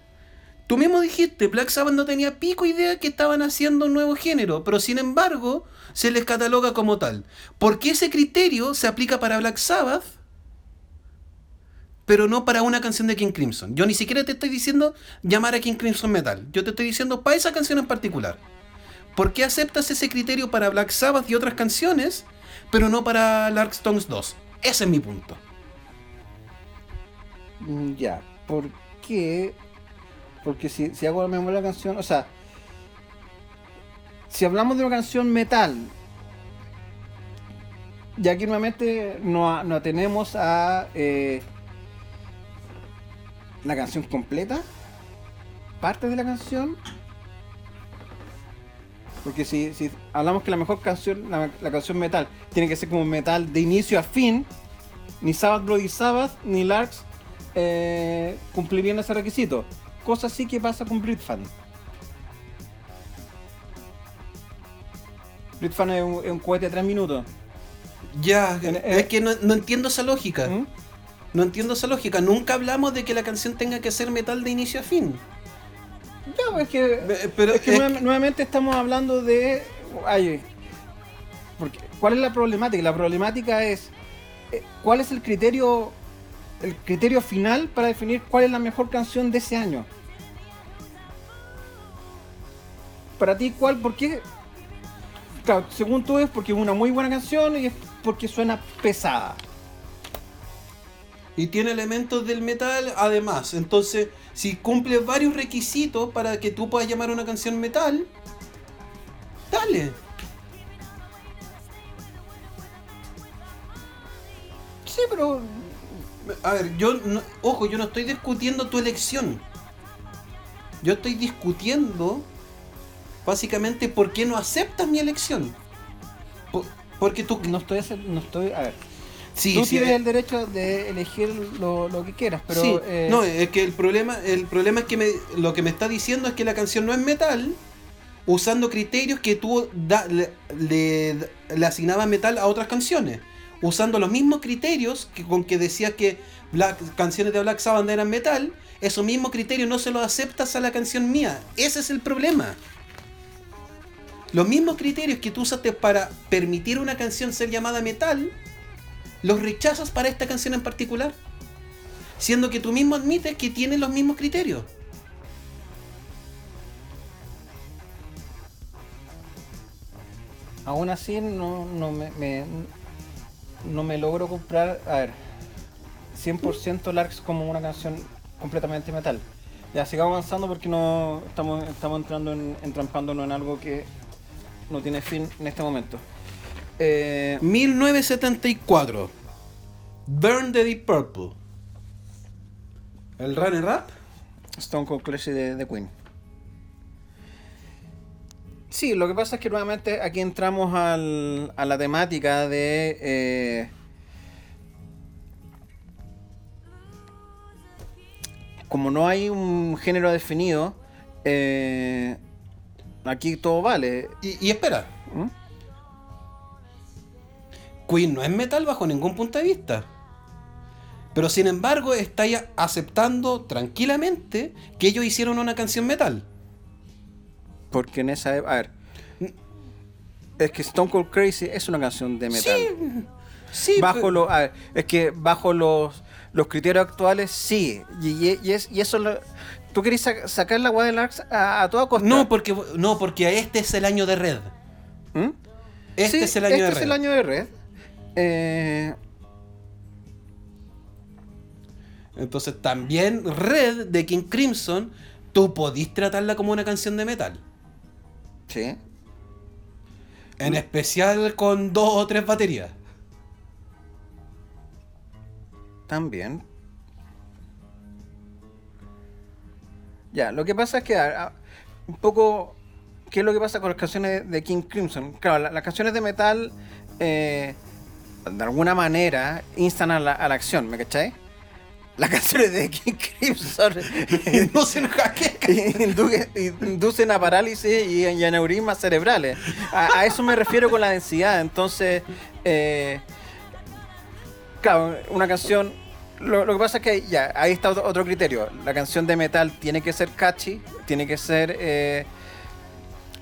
Speaker 1: tú mismo dijiste, Black Sabbath no tenía pico idea que estaban haciendo un nuevo género, pero sin embargo, se les cataloga como tal. ¿Por qué ese criterio se aplica para Black Sabbath? Pero no para una canción de King Crimson. Yo ni siquiera te estoy diciendo llamar a King Crimson Metal. Yo te estoy diciendo para esa canción en particular. ¿Por qué aceptas ese criterio para Black Sabbath y otras canciones, pero no para Lark Stones 2? Ese es mi punto.
Speaker 2: Mm, Ya, ¿por qué? Porque si, si hago la memoria de la canción, o sea, si hablamos de una canción metal, ya aquí nuevamente no, no tenemos a eh, la canción completa, parte de la canción. Porque si, si hablamos que la mejor canción, la, la canción metal, tiene que ser como metal de inicio a fin, ni Sabbath Bloody Sabbath ni Larks eh, cumplirían ese requisito. Cosa así que pasa con Britfan. Britfan es un, es un cohete de 3 minutos.
Speaker 1: Ya,
Speaker 2: En-
Speaker 1: es que no, no entiendo esa lógica.
Speaker 2: ¿Mm?
Speaker 1: No entiendo esa lógica. Nunca hablamos de que la canción tenga que ser metal de inicio a fin.
Speaker 2: Ya, pues, es que,
Speaker 1: Eh, Pero
Speaker 2: es que
Speaker 1: es
Speaker 2: nuevamente estamos hablando de. Ay, porque, ¿Cuál es la problemática? La problemática es. eh, ¿Cuál es el criterio. El criterio final para definir cuál es la mejor canción de ese año? Para ti, ¿cuál? ¿Por qué? Claro, según tú es porque es una muy buena canción y es porque suena pesada.
Speaker 1: Y tiene elementos del metal además. Entonces, si cumple varios requisitos para que tú puedas llamar una canción metal, dale.
Speaker 2: Sí, pero.
Speaker 1: A ver, yo, no- ojo, yo no estoy discutiendo tu elección. Yo estoy discutiendo básicamente por qué no aceptas mi elección. Po- porque tú...
Speaker 2: No estoy. No estoy a ver.
Speaker 1: Sí,
Speaker 2: tú
Speaker 1: sí,
Speaker 2: tienes
Speaker 1: eh,
Speaker 2: el derecho de elegir lo, lo que quieras, pero.
Speaker 1: sí,
Speaker 2: eh,
Speaker 1: no, es que el problema, el problema es que me, lo que me está diciendo es que la canción no es metal, usando criterios que tú da- le, le- le asignabas metal a otras canciones. Usando los mismos criterios que, con que decías que Black, canciones de Black Sabbath eran metal, esos mismos criterios no se los aceptas a la canción mía. Ese es el problema. Los mismos criterios que tú usaste para permitir una canción ser llamada metal, los rechazas para esta canción en particular siendo que tú mismo admites que tienen los mismos criterios.
Speaker 2: Aún así no, no me, me- no me logro comprar, a ver, 100% Larks como una canción completamente metal. Ya sigamos avanzando porque no estamos, estamos entrando en, entrampándonos en algo que no tiene fin en este momento. Eh,
Speaker 1: 1974. Burn the Deep Purple. ¿El runner up?
Speaker 2: Stone Cold Classic de, de Queen. Sí, lo que pasa es que nuevamente aquí entramos al- a la temática de... eh, como no hay un género definido, eh, aquí todo vale.
Speaker 1: Y, y espera,
Speaker 2: ¿Mm?
Speaker 1: Queen no es metal bajo ningún punto de vista. Pero sin embargo, estáis aceptando tranquilamente que ellos hicieron una canción metal.
Speaker 2: Porque en esa... A ver. Es que Stone Cold Crazy es una canción de metal.
Speaker 1: Sí, sí.
Speaker 2: bajo
Speaker 1: pero-
Speaker 2: los a ver, es que bajo los los criterios actuales sí. Y, y- y es, y eso lo. ¿Tú querés sa- sacar la del Arx a, a toda costa?
Speaker 1: No, porque, no, porque este es el año de red.
Speaker 2: ¿Mm?
Speaker 1: Este
Speaker 2: Sí,
Speaker 1: es el año
Speaker 2: este
Speaker 1: de
Speaker 2: es
Speaker 1: red.
Speaker 2: el año de red. Eh,
Speaker 1: Entonces también Red de King Crimson, tú podís tratarla como una canción de metal.
Speaker 2: sí.
Speaker 1: En especial con dos o tres baterías.
Speaker 2: También. Ya, lo que pasa es que a- a- un poco, ¿qué es lo que pasa con las canciones de King Crimson? Claro, la- las canciones de metal, eh, de alguna manera, instan a la, a la acción, ¿me cachai? Las <laughs> canciones de King Crimson
Speaker 1: no se enoja, ¿qué?
Speaker 2: indu- inducen a parálisis y, y aneurismas cerebrales. A, eso me refiero con la densidad. Entonces, eh, claro, una canción. Lo, lo que pasa es que ya, ahí está otro criterio. La canción de metal tiene que ser catchy, tiene que ser eh,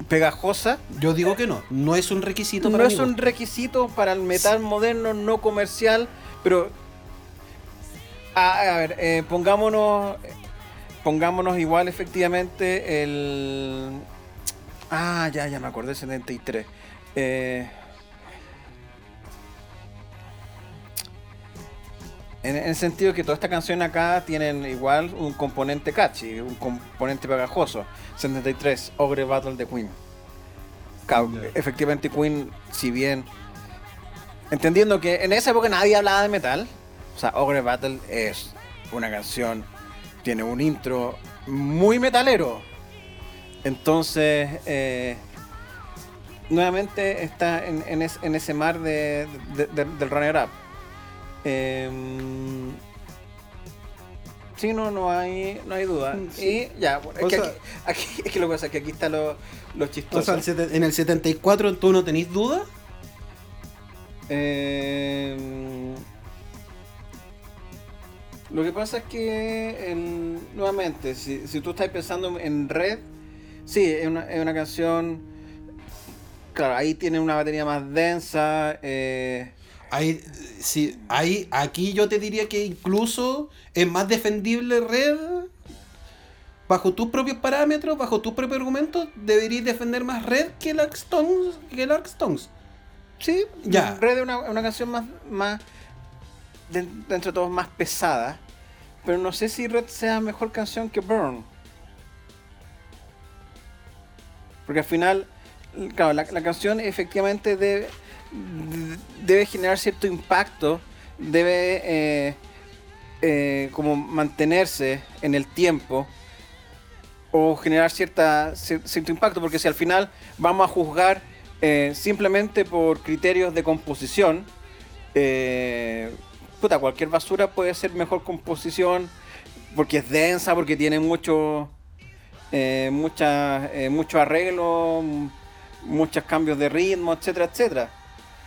Speaker 2: pegajosa.
Speaker 1: Yo digo que no, no es un requisito
Speaker 2: No
Speaker 1: para
Speaker 2: es
Speaker 1: mí.
Speaker 2: un requisito para el metal moderno, no comercial, pero. A, a ver, eh, pongámonos. Pongámonos igual, efectivamente, el. Ah, ya, ya me acordé, 73. Eh, en, en el sentido que toda esta canción acá tienen igual un componente catchy, un componente pegajoso. 73, Ogre Battle de Queen. Efectivamente Queen, si bien entendiendo que en esa época nadie hablaba de metal, o sea, Ogre Battle es una canción, tiene un intro muy metalero. Entonces, eh, nuevamente está en, en es- en ese mar de, de- de- del runner Em, sí, no, no hay, no hay duda.
Speaker 1: Sí.
Speaker 2: Y ya, bueno, es
Speaker 1: O
Speaker 2: que
Speaker 1: sea-
Speaker 2: aquí, aquí- <laughs> es que lo que pasa es que aquí está lo, lo
Speaker 1: O
Speaker 2: chistoso.
Speaker 1: sea, el sete- en el 74 tú no tenés duda.
Speaker 2: Eh, lo que pasa es que, el- nuevamente, si, si tú estás pensando en Red, sí, es una, es una canción. Claro, ahí tiene una batería más densa. eh,
Speaker 1: Ahí, sí, ahí, aquí yo te diría que incluso es más defendible Red. Bajo tus propios parámetros, bajo tus propios argumentos, deberías defender más Red que el Ark Stones. Que el Ark Stones.
Speaker 2: sí,
Speaker 1: Ya.
Speaker 2: Red es una, una canción más. más de, dentro de todo, más pesada. Pero no sé si Red sea mejor canción que Burn. Porque al final, claro, la, la canción efectivamente debe, debe generar cierto impacto, debe eh, eh, como mantenerse en el tiempo o generar cierta, cier- cierto impacto, porque si al final vamos a juzgar eh, simplemente por criterios de composición, puta, cualquier basura puede ser mejor composición porque es densa, porque tiene mucho, mucha, mucho arreglo, muchos cambios de ritmo, etcétera, etcétera.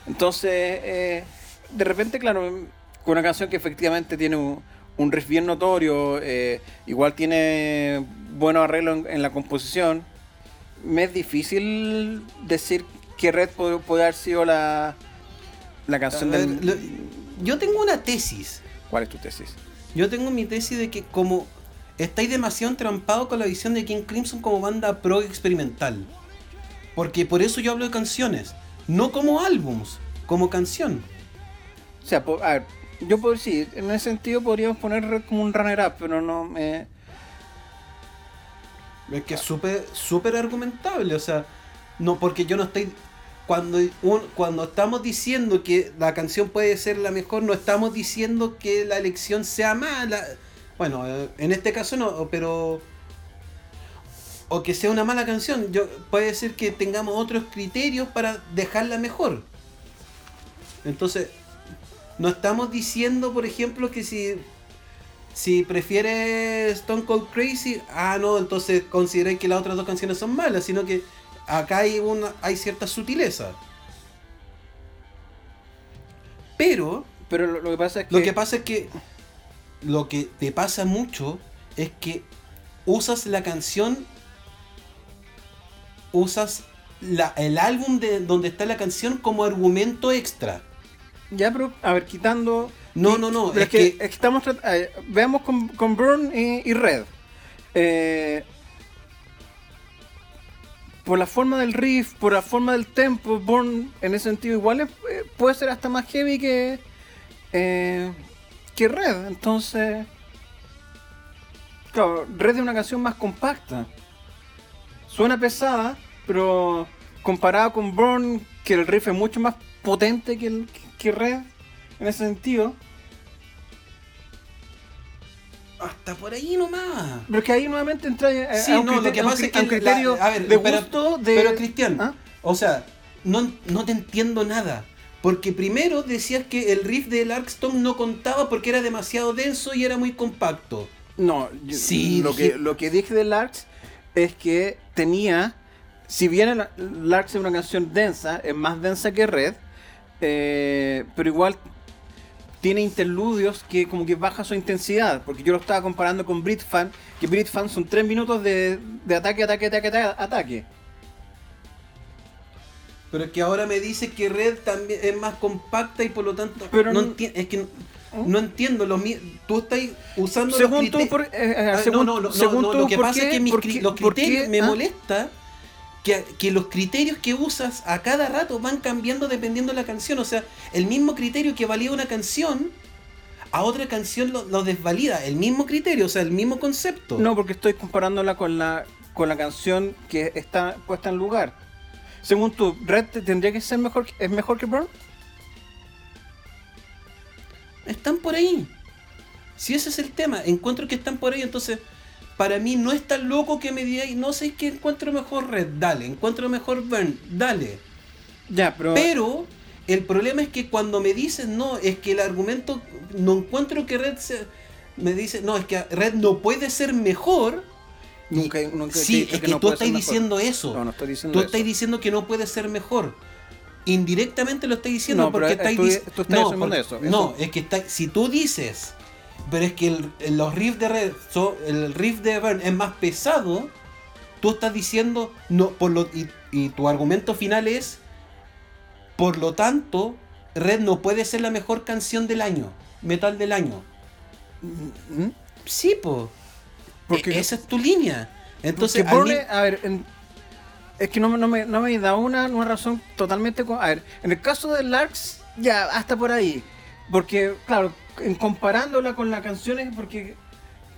Speaker 2: Entonces, eh, de repente, claro, con una canción que efectivamente tiene un, un riff bien notorio, eh, igual tiene buenos arreglos en, en la composición, me es difícil decir que Red puede, haber sido la, la canción del...
Speaker 1: ver, lo- yo tengo una tesis.
Speaker 2: ¿Cuál es tu tesis?
Speaker 1: Yo tengo mi tesis de que como estáis demasiado entrampados con la visión de King Crimson como banda pro experimental. Porque por eso yo hablo de canciones, no como álbums, como canción.
Speaker 2: O sea, po- a ver, yo puedo sí, en ese sentido podríamos poner Red como un runner-up, pero no me...
Speaker 1: Es que es súper súper argumentable, o sea, no porque yo no estoy cuando un- cuando estamos diciendo que la canción puede ser la mejor, no estamos diciendo que la elección sea mala. Bueno, eh, en este caso no, pero o que sea una mala canción, yo puede ser que tengamos otros criterios para dejarla mejor. Entonces, no estamos diciendo, por ejemplo, que si si prefieres Stone Cold Crazy, ah, no, entonces consideráis que las otras dos canciones son malas, sino que acá hay, una, hay cierta sutileza. Pero
Speaker 2: Pero lo, lo que pasa es que...
Speaker 1: lo que pasa es que lo que te pasa mucho es que usas la canción, usas la- el álbum de donde está la canción como argumento extra.
Speaker 2: Ya, pero, a ver, quitando
Speaker 1: No, no, no.
Speaker 2: Es, que, es que estamos eh, veamos con, con Burn y, y Red. Eh, por la forma del riff, por la forma del tempo, Burn en ese sentido igual es- eh, puede ser hasta más heavy que eh, que Red. Entonces, claro, Red es una canción más compacta. Suena pesada, pero comparado con Burn, que el riff es mucho más potente que, el, que Red en ese sentido.
Speaker 1: Hasta por ahí nomás.
Speaker 2: Pero que ahí nuevamente entra eh,
Speaker 1: Sí,
Speaker 2: a un
Speaker 1: no, lo que
Speaker 2: a un
Speaker 1: pasa es que la- a ver,
Speaker 2: de
Speaker 1: pero-
Speaker 2: gusto de...
Speaker 1: Pero Cristian,
Speaker 2: ¿Ah?
Speaker 1: o sea, no, no te entiendo nada. Porque primero decías que el riff del Arkstorm no contaba porque era demasiado denso y era muy compacto.
Speaker 2: No, yo-
Speaker 1: Sí,
Speaker 2: lo,
Speaker 1: dije-
Speaker 2: que, lo que dije de Larks es que tenía, si bien Larks es una canción densa, es más densa que Red, eh, pero igual tiene interludios que como que baja su intensidad, porque yo lo estaba comparando con Brit Fan, que Brit Fan son 3 minutos de, de ataque, ataque, ataque, ataque, ataque.
Speaker 1: Pero es que ahora me dice que Red también es más compacta y por lo tanto
Speaker 2: Pero
Speaker 1: no
Speaker 2: no-
Speaker 1: es que no, no entiendo lo mi- tú estás usando los
Speaker 2: Según tú, por, eh, eh,
Speaker 1: Ah,
Speaker 2: según,
Speaker 1: no, no, no,
Speaker 2: según
Speaker 1: no,
Speaker 2: tú,
Speaker 1: lo que
Speaker 2: ¿por
Speaker 1: pasa
Speaker 2: qué?
Speaker 1: es que los
Speaker 2: ¿Por
Speaker 1: criterios
Speaker 2: qué?
Speaker 1: me
Speaker 2: ¿Ah?
Speaker 1: molesta que, que los criterios que usas a cada rato van cambiando dependiendo de la canción. O sea, el mismo criterio que valía una canción, a otra canción lo, lo desvalida. El mismo criterio, o sea, el mismo concepto.
Speaker 2: No, porque estoy comparándola con la, con la canción que está puesta en lugar. Según tú, ¿Red te- tendría que ser mejor, es mejor que Burn?
Speaker 1: Están por ahí. Si ese es el tema, encuentro que están por ahí, entonces para mí no es tan loco que me digáis, no sé qué encuentro mejor Red, dale, encuentro mejor Burn, dale.
Speaker 2: Ya, pero...
Speaker 1: Pero el problema es que cuando me dices no, es que el argumento no encuentro que Red se, me dice, no, es que Red no puede ser mejor.
Speaker 2: Nunca, nunca
Speaker 1: sí, es que,
Speaker 2: no
Speaker 1: tú estás diciendo eso.
Speaker 2: No, no estoy diciendo
Speaker 1: tú
Speaker 2: eso.
Speaker 1: estás diciendo que no puede ser mejor. Indirectamente lo estás diciendo
Speaker 2: No,
Speaker 1: porque estáis
Speaker 2: tú-
Speaker 1: dic-
Speaker 2: tú estás
Speaker 1: no,
Speaker 2: eso,
Speaker 1: No, es que está- si tú dices, pero es que el- los riffs de Red, son- el riff de Burn es más pesado, tú estás diciendo no por lo y, y tu argumento final es por lo tanto Red no puede ser la mejor canción del año, metal del año.
Speaker 2: ¿Mm?
Speaker 1: Sí, po.
Speaker 2: Porque-
Speaker 1: E- esa es tu línea. Entonces,
Speaker 2: Burn a ver, en- es que no, me- no me, no me da una, una razón totalmente... co- A ver, en el caso de Larks, ya, hasta por ahí. Porque, claro, comparándola con las canciones, porque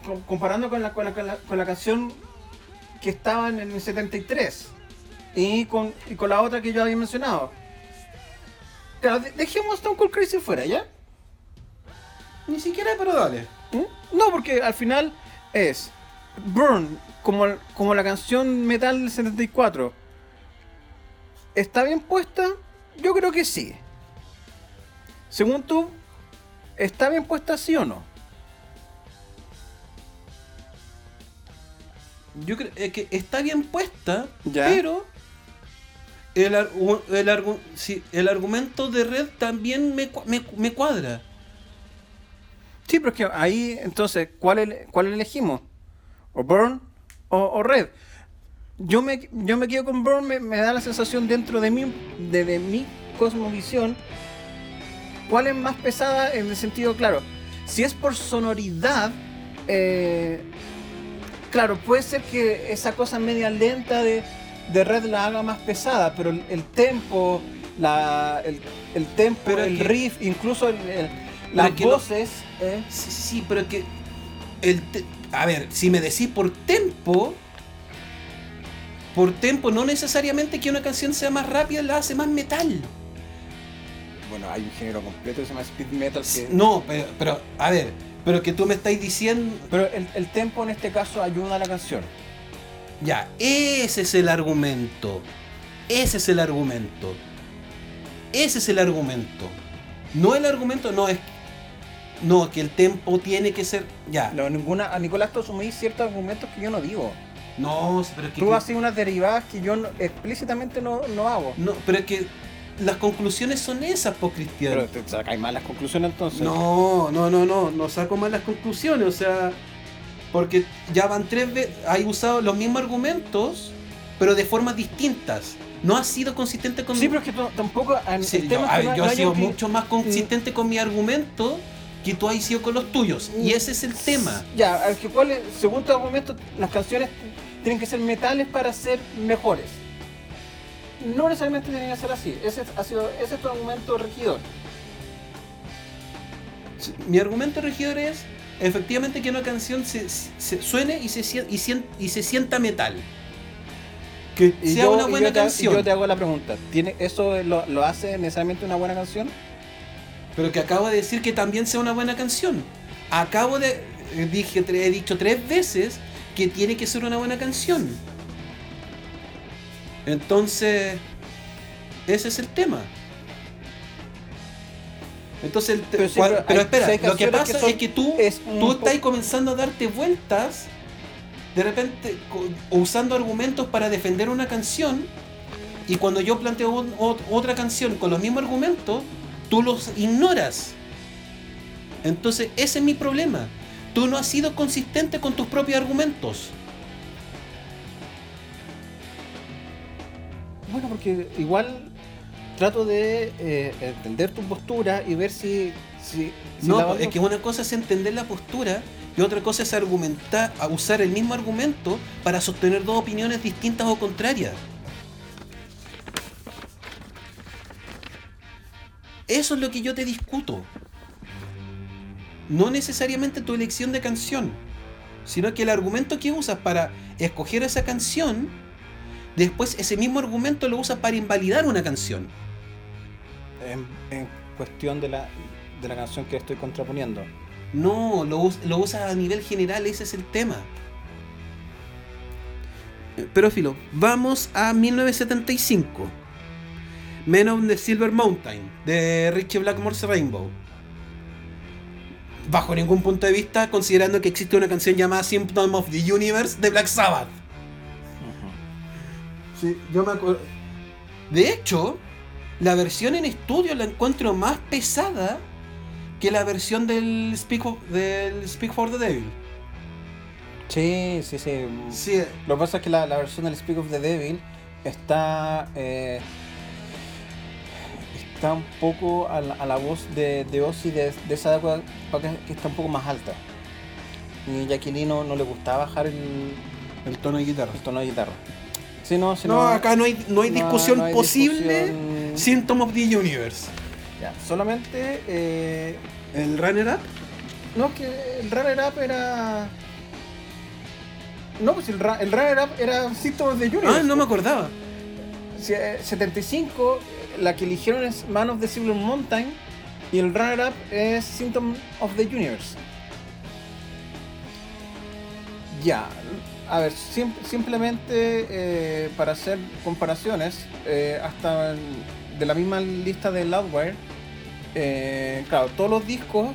Speaker 2: com- comparando con la, con la, con la, con la canción que estaba en el 73 y con, y con la otra que yo había mencionado. Claro, dejemos Stone Cold Crazy fuera, ¿ya?
Speaker 1: ni siquiera, pero dale.
Speaker 2: ¿Mm? No, porque al final es Burn, como, como la canción metal del 74. ¿Está bien puesta? Yo creo que sí. Según tú, ¿está bien puesta sí o no?
Speaker 1: Yo creo que está bien puesta,
Speaker 2: Ya.
Speaker 1: pero el, el, argu- sí, el argumento de Red también me, me, me cuadra.
Speaker 2: Sí, pero es que ahí, entonces, ¿cuál, ele- cuál elegimos? ¿O Burn o, o Red? Yo me, yo me quedo con Burn, me, me da la sensación dentro de mi, de, de mi cosmovisión, ¿cuál es más pesada en el sentido, claro, si es por sonoridad, eh, claro, puede ser que esa cosa media lenta de, de Red la haga más pesada, pero el, el tempo, la, el, el tempo,
Speaker 1: Pero
Speaker 2: el
Speaker 1: que-
Speaker 2: riff, incluso el- las
Speaker 1: no-
Speaker 2: voces... eh,
Speaker 1: Sí, sí, pero que. El te- a ver, si me decís por tempo. Por tempo, no necesariamente que una canción sea más rápida la hace más metal.
Speaker 2: Bueno, hay un género completo que se llama speed metal que...
Speaker 1: No, pero, pero, a ver, pero que tú me estáis diciendo.
Speaker 2: Pero el, el tempo en este caso ayuda a la canción.
Speaker 1: Ya, ese es el argumento. Ese es el argumento. Ese es el argumento. No el argumento, no es. No, que el tempo tiene que ser. Ya.
Speaker 2: No, ninguna, a Nicolás tú asumís ciertos argumentos que yo no digo.
Speaker 1: No, pero es que.
Speaker 2: Tú haces unas derivadas que yo no- explícitamente no, no hago.
Speaker 1: No, pero es que las conclusiones son esas, po Cristian.
Speaker 2: Pero te sacáis malas conclusiones entonces.
Speaker 1: No, no, no, no, no saco malas conclusiones, o sea, porque ya van tres veces, hay usado los mismos argumentos, pero de formas distintas. No ha sido consistente con
Speaker 2: Sí, pero es que tampoco...
Speaker 1: Sí,
Speaker 2: el
Speaker 1: yo,
Speaker 2: tema es
Speaker 1: a ver,
Speaker 2: no-
Speaker 1: yo
Speaker 2: no
Speaker 1: he sido mucho más consistente con mi argumento que tú has sido con los tuyos. Y ese es el tema.
Speaker 2: Ya, al que cuál es- según tu argumento, las canciones tienen que ser metales para ser mejores. No necesariamente tienen que ser así. Ese, ha sido, ese es tu argumento regidor.
Speaker 1: Mi argumento regidor es efectivamente que una canción se, se- suene y se, y, y se sienta metal. Que
Speaker 2: Y
Speaker 1: sea
Speaker 2: yo-
Speaker 1: una
Speaker 2: y
Speaker 1: buena
Speaker 2: yo te, y
Speaker 1: canción.
Speaker 2: yo te hago la pregunta: ¿tiene, ¿eso lo, lo hace necesariamente una buena canción?
Speaker 1: Pero que acabo de decir que también sea una buena canción. Acabo de. eh, Dije, he dicho tres veces que tiene que ser una buena canción. Entonces. Ese es el tema. Entonces,
Speaker 2: Pero sí, pero hay-
Speaker 1: espera, lo que pasa
Speaker 2: que son-
Speaker 1: es que tú,
Speaker 2: es
Speaker 1: estás comenzando a darte vueltas, de repente usando argumentos para defender una canción, y cuando yo planteo un- otra canción con los mismos argumentos, tú los ignoras. Entonces, ese es mi problema. Tú no has sido consistente con tus propios argumentos.
Speaker 2: Bueno, porque igual trato de eh, entender tu postura y ver si. si, si
Speaker 1: No, es que una cosa es entender la postura y otra cosa es argumentar, usar el mismo argumento para sostener dos opiniones distintas o contrarias. Eso es lo que yo te discuto. No necesariamente tu elección de canción, sino que el argumento que usas para escoger esa canción, después ese mismo argumento lo usas para invalidar una canción.
Speaker 2: en, en cuestión de la, de la canción que estoy contraponiendo.
Speaker 1: No, lo, us- lo usas a nivel general, ese es el tema. Pero Filo, vamos a 1975. Men on the Silver Mountain, de Richie Blackmore's Rainbow. Bajo ningún punto de vista, considerando que existe una canción llamada Symptom of the Universe de Black Sabbath. Sí, yo me acuerdo. De hecho, la versión en estudio la encuentro más pesada que la versión del Speak, for- del Speak for the Devil.
Speaker 2: Sí, sí, sí.
Speaker 1: Sí,
Speaker 2: Lo que pasa es que la, la versión del Speak of the Devil está. eh, está un poco a la, a la voz de, de Ozzy de, de esa época que, está un poco más alta. Y Jaquilino no le gustaba bajar el,
Speaker 1: el tono de guitarra.
Speaker 2: el tono de guitarra. Sí, no, sí,
Speaker 1: No, acá no hay, no hay
Speaker 2: no-
Speaker 1: discusión
Speaker 2: no hay
Speaker 1: posible.
Speaker 2: discusión.
Speaker 1: Symptom of the Universe.
Speaker 2: Ya, solamente. eh,
Speaker 1: El runner up.
Speaker 2: no, que el runner up era. No, pues el, el runner up era System of the Universe.
Speaker 1: Ah, no me acordaba.
Speaker 2: Si- eh, 75, eh, la que eligieron es Man of the Silver Mountain y el runner-up es Symptom of the Universe. Ya, a ver, sim- simplemente eh, para hacer comparaciones, eh, hasta de la misma lista de Loudwire, eh, claro, todos los discos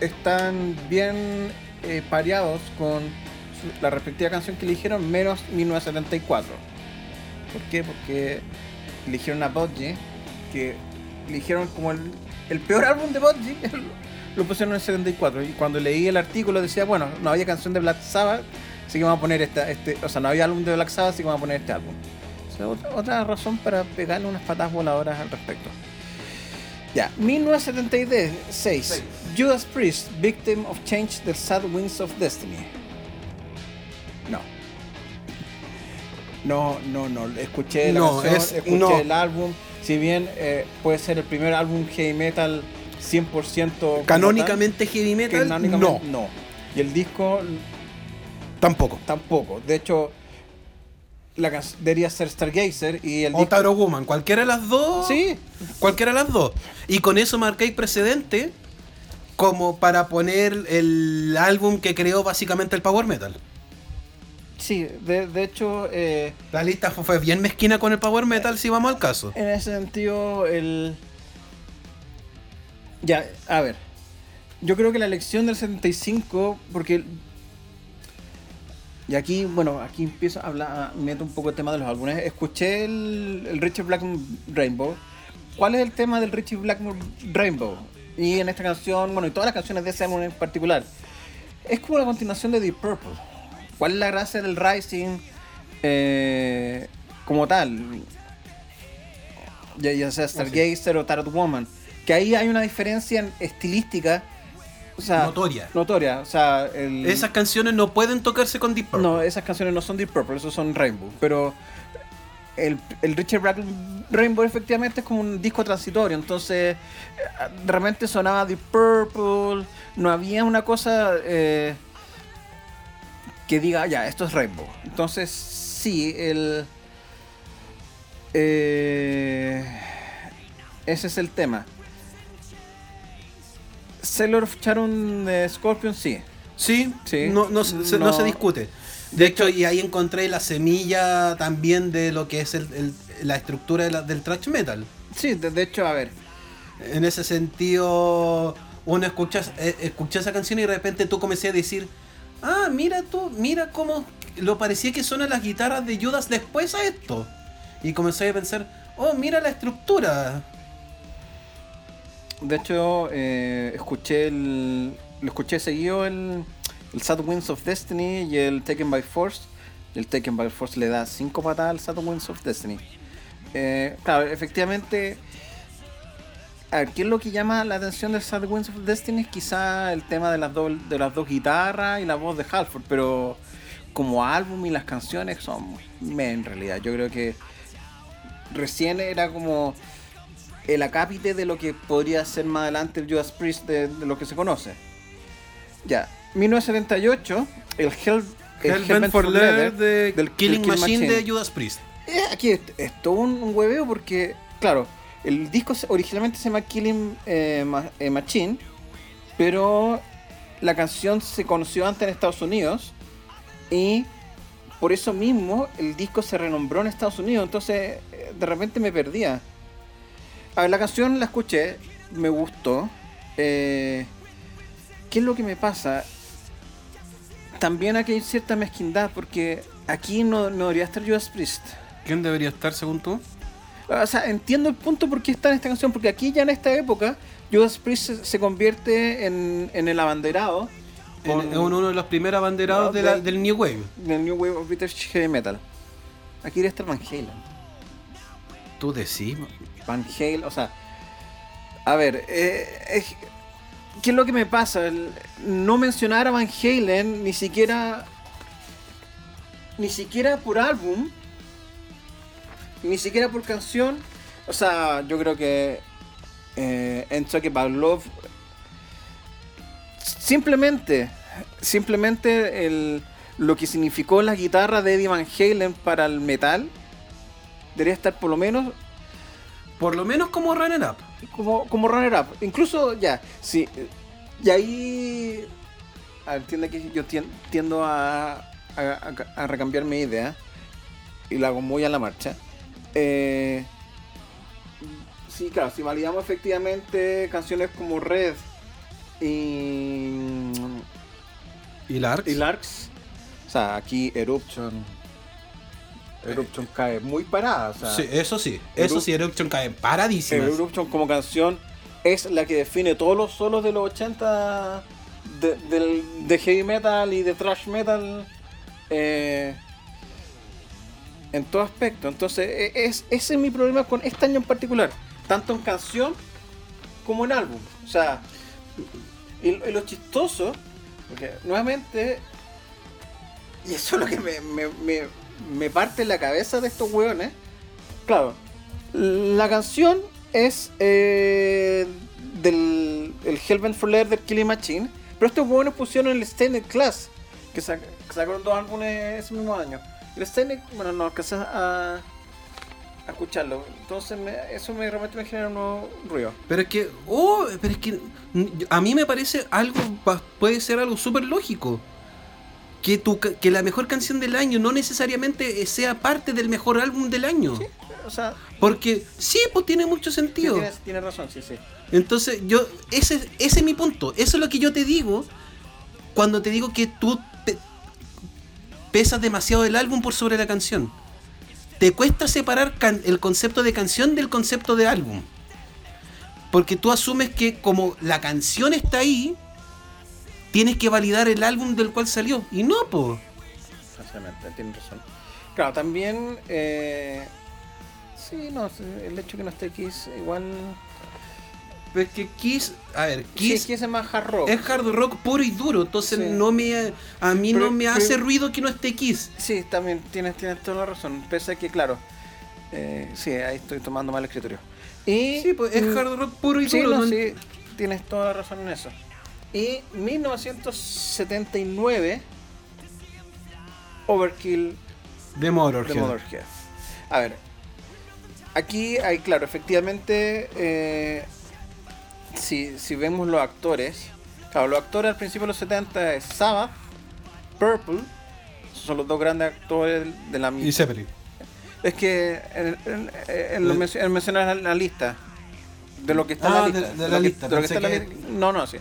Speaker 2: están bien pareados con la respectiva canción que eligieron, menos 1974. ¿Por qué? Porque eligieron a Budgie, que eligieron como el, el peor <laughs> álbum de Budgie, lo pusieron en el 74. Y cuando leí el artículo decía, bueno, no había canción de Black Sabbath, así que vamos a poner esta, este, o sea, no había álbum de Black Sabbath, así que vamos a poner este álbum. O sea, otra, otra razón para pegarle unas patas voladoras al respecto. Ya, 1976,
Speaker 1: Seis.
Speaker 2: Judas Priest, Victim of Change, The Sad Winds of Destiny. No. No, no, no. Escuché la
Speaker 1: No,
Speaker 2: canción,
Speaker 1: es-
Speaker 2: escuché
Speaker 1: no.
Speaker 2: el álbum. Si bien eh, puede ser el primer álbum heavy metal 100% como
Speaker 1: Canónicamente heavy
Speaker 2: tal,
Speaker 1: metal,
Speaker 2: canónicamente
Speaker 1: no,
Speaker 2: no. Y el disco
Speaker 1: tampoco.
Speaker 2: tampoco. De hecho, la can- debería ser Stargazer y el
Speaker 1: O
Speaker 2: disco.
Speaker 1: Taro Woman, cualquiera de las dos.
Speaker 2: Sí,
Speaker 1: Cualquiera de las dos. Y con eso marcáis precedente como para poner el álbum que creó básicamente el Power Metal.
Speaker 2: sí. De, de hecho, eh,
Speaker 1: La lista fue, fue bien mezquina con el Power Metal si vamos al caso.
Speaker 2: En ese sentido, el. Ya, a ver. Yo creo que la elección del 75, porque. Y aquí, bueno, aquí empiezo a hablar, meto un poco el tema de los álbumes. Escuché el, el Richard Blackmore Rainbow. ¿Cuál es el tema del Richard Blackmore Rainbow? Y en esta canción, bueno, y todas las canciones de ese álbum en particular. Es como la continuación de Deep Purple. ¿Cuál es la gracia del Rising eh, como tal? ya, ya sea Stargazer o Tarot Woman, que ahí hay una diferencia en estilística. O sea,
Speaker 1: Notoria.
Speaker 2: Notoria. O sea, el,
Speaker 1: Esas canciones no pueden tocarse con Deep Purple.
Speaker 2: No, esas canciones no son Deep Purple, esos son Rainbow. Pero el, el Richard Black Rainbow efectivamente es como un disco transitorio. Entonces, realmente sonaba Deep Purple. No había una cosa eh, que diga, ya, esto es Rainbow. Entonces, sí, el. eh, ese es el tema. Sailor of Charon de Scorpion, sí.
Speaker 1: Sí,
Speaker 2: Sí.
Speaker 1: No, no, se, no
Speaker 2: No.
Speaker 1: se discute. De hecho, y ahí encontré la semilla también de lo que es el- el- la estructura de la- del thrash metal.
Speaker 2: Sí, de, de hecho, a ver.
Speaker 1: En ese sentido, uno escucha, eh, escucha esa canción y de repente tú comencé a decir, ah, mira tú, mira cómo lo parecía que suenan las guitarras de Judas después a esto. Y comencé a pensar, oh, mira la estructura.
Speaker 2: De hecho, eh, escuché el. Lo escuché seguido el, el Sad Winds of Destiny y el Taken by Force. El Taken by Force le da 5 patadas al Sad Winds of Destiny. Eh, claro, efectivamente. A ¿qué es lo que llama la atención del Sad Winds of Destiny? Es quizá el tema de las, de las dos guitarras y la voz de Halford, pero como álbum y las canciones son meh en realidad. Yo creo que recién era como el acápite de lo que podría ser más adelante el Judas Priest de, de lo que se conoce. Ya, 1978, el Hell, el
Speaker 1: for Leather
Speaker 2: Leather
Speaker 1: de
Speaker 2: del
Speaker 1: Killing,
Speaker 2: Killing
Speaker 1: Machine,
Speaker 2: Machine.
Speaker 1: de Judas Priest.
Speaker 2: Eh, aquí es, es todo un, un hueveo porque, claro, el disco originalmente se llama Killing eh, Ma- eh, Machine, pero la canción se conoció antes en Estados Unidos y por eso mismo el disco se renombró en Estados Unidos, entonces eh, de repente me perdía. A ver, la canción la escuché, me gustó. eh, ¿Qué es lo que me pasa? También aquí hay cierta mezquindad porque aquí no, no debería estar Judas Priest.
Speaker 1: ¿Quién debería estar según tú?
Speaker 2: O sea, entiendo el punto por qué está en esta canción, porque aquí ya en esta época Judas Priest se, convierte en, en el abanderado
Speaker 1: En- Es uno de los primeros abanderados
Speaker 2: No,
Speaker 1: de la-
Speaker 2: de-
Speaker 1: del New Wave.
Speaker 2: del New Wave of British Heavy Metal. Aquí debería estar Van Halen.
Speaker 1: Tú decís.
Speaker 2: Van Halen, o sea, a ver, eh, ¿qué es lo que me pasa? No mencionar a Van Halen ni siquiera, ni siquiera por álbum, ni siquiera por canción. O sea, yo creo que eh, en About Love, simplemente, simplemente el, lo que significó la guitarra de Eddie Van Halen para el metal, debería estar por lo menos
Speaker 1: Por lo menos como runner up.
Speaker 2: como, como runner up. Incluso ya, sí. Y ahí. a ver, Entiende que yo tien- tiendo a, a, a- a recambiar mi idea. Y la hago muy a la marcha. Eh, sí, claro, si validamos efectivamente canciones como Red y.
Speaker 1: ¿Y Larks?
Speaker 2: y Larks. O sea, aquí Eruption. Eruption cae muy parada. O sea,
Speaker 1: Sí, eso sí. Eso sí, Eruption cae paradísimas.
Speaker 2: Eruption como canción es la que define todos los solos de los 80 de, del- de heavy metal y de thrash metal eh, en todo aspecto. Entonces, e- es, ese es mi problema con este año en particular, tanto en canción como en álbum. O sea, y, y lo chistoso, porque nuevamente, y eso es lo que me, me, me- me parte la cabeza de estos hueones, claro, la canción es eh, del el Hellbent for Leather del Killing Machine, pero estos hueones pusieron el Stained Class, que, sac- que sacaron dos álbumes ese mismo año. El Stained, bueno, no alcancé a, a escucharlo, entonces me- eso me realmente me genera un nuevo ruido.
Speaker 1: Pero es que, oh, pero es que a mí me parece algo, puede ser algo súper lógico. Que, tu, que la mejor canción del año no necesariamente eh, sea parte del mejor álbum del año.
Speaker 2: O sea,
Speaker 1: Porque sí, pues tiene mucho sentido.
Speaker 2: tienes, tienes razón, sí, sí.
Speaker 1: Entonces, yo, ese, ese es mi punto. Eso es lo que yo te digo cuando te digo que tú pe- pesas demasiado el álbum por sobre la canción. Te cuesta separar el concepto de canción del concepto de álbum. Porque tú asumes que como la canción está ahí, tienes que validar el álbum del cual salió. Y no, po.
Speaker 2: Exactamente, tienes razón. Claro, también. Eh, sí, no, el hecho que no esté es igual.
Speaker 1: Es que Kiss, a ver,
Speaker 2: Kiss,
Speaker 1: Kiss
Speaker 2: Kiss es más hard rock.
Speaker 1: es hard rock puro y duro, entonces
Speaker 2: Sí.
Speaker 1: no me a mí
Speaker 2: Pero-
Speaker 1: no me
Speaker 2: pero-
Speaker 1: hace ruido que no esté Kiss.
Speaker 2: Sí, también tienes, tienes toda la razón. Pese a que, claro, eh, sí, ahí estoy tomando mal el escritorio. Y,
Speaker 1: Sí, pues es
Speaker 2: mm,
Speaker 1: hard rock puro y
Speaker 2: Sí,
Speaker 1: duro.
Speaker 2: no,
Speaker 1: no-
Speaker 2: sí, tienes toda la razón en eso. Y 1979, Overkill
Speaker 1: De Motorhead.
Speaker 2: A ver, aquí hay, claro, efectivamente, eh, si, si vemos los actores, claro, los actores al principio de los 70 es Sabbath, Purple, son los dos grandes actores de la
Speaker 1: Y Zeppelin.
Speaker 2: Es que él, él- él él menciona la, lista. De lo que está en
Speaker 1: Ah,
Speaker 2: la
Speaker 1: de-
Speaker 2: lista.
Speaker 1: de la
Speaker 2: que-
Speaker 1: lista,
Speaker 2: de lo que está la li- No, no, sí.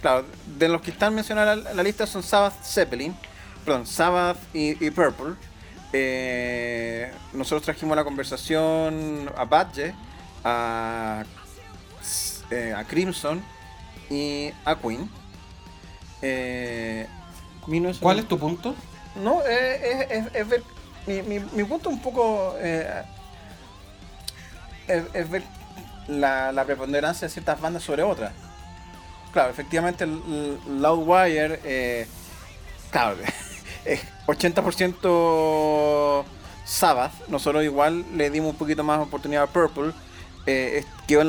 Speaker 2: Claro, de los que están mencionados en la, la lista son Sabbath Zeppelin, perdón, Sabbath y, y Purple. Eh, nosotros trajimos la conversación a Badge, a, eh, a Crimson y a Queen. Eh, 1900
Speaker 1: ¿Cuál es tu punto?
Speaker 2: no, eh, es, es- es ver. Mi, mi, mi punto un poco. eh, es, es ver la, la preponderancia de ciertas bandas sobre otras. Claro, efectivamente, Loudwire. Eh, claro, <laughs> es 80% Sabbath. Nosotros igual le dimos un poquito más oportunidad a Purple. Eh, quedó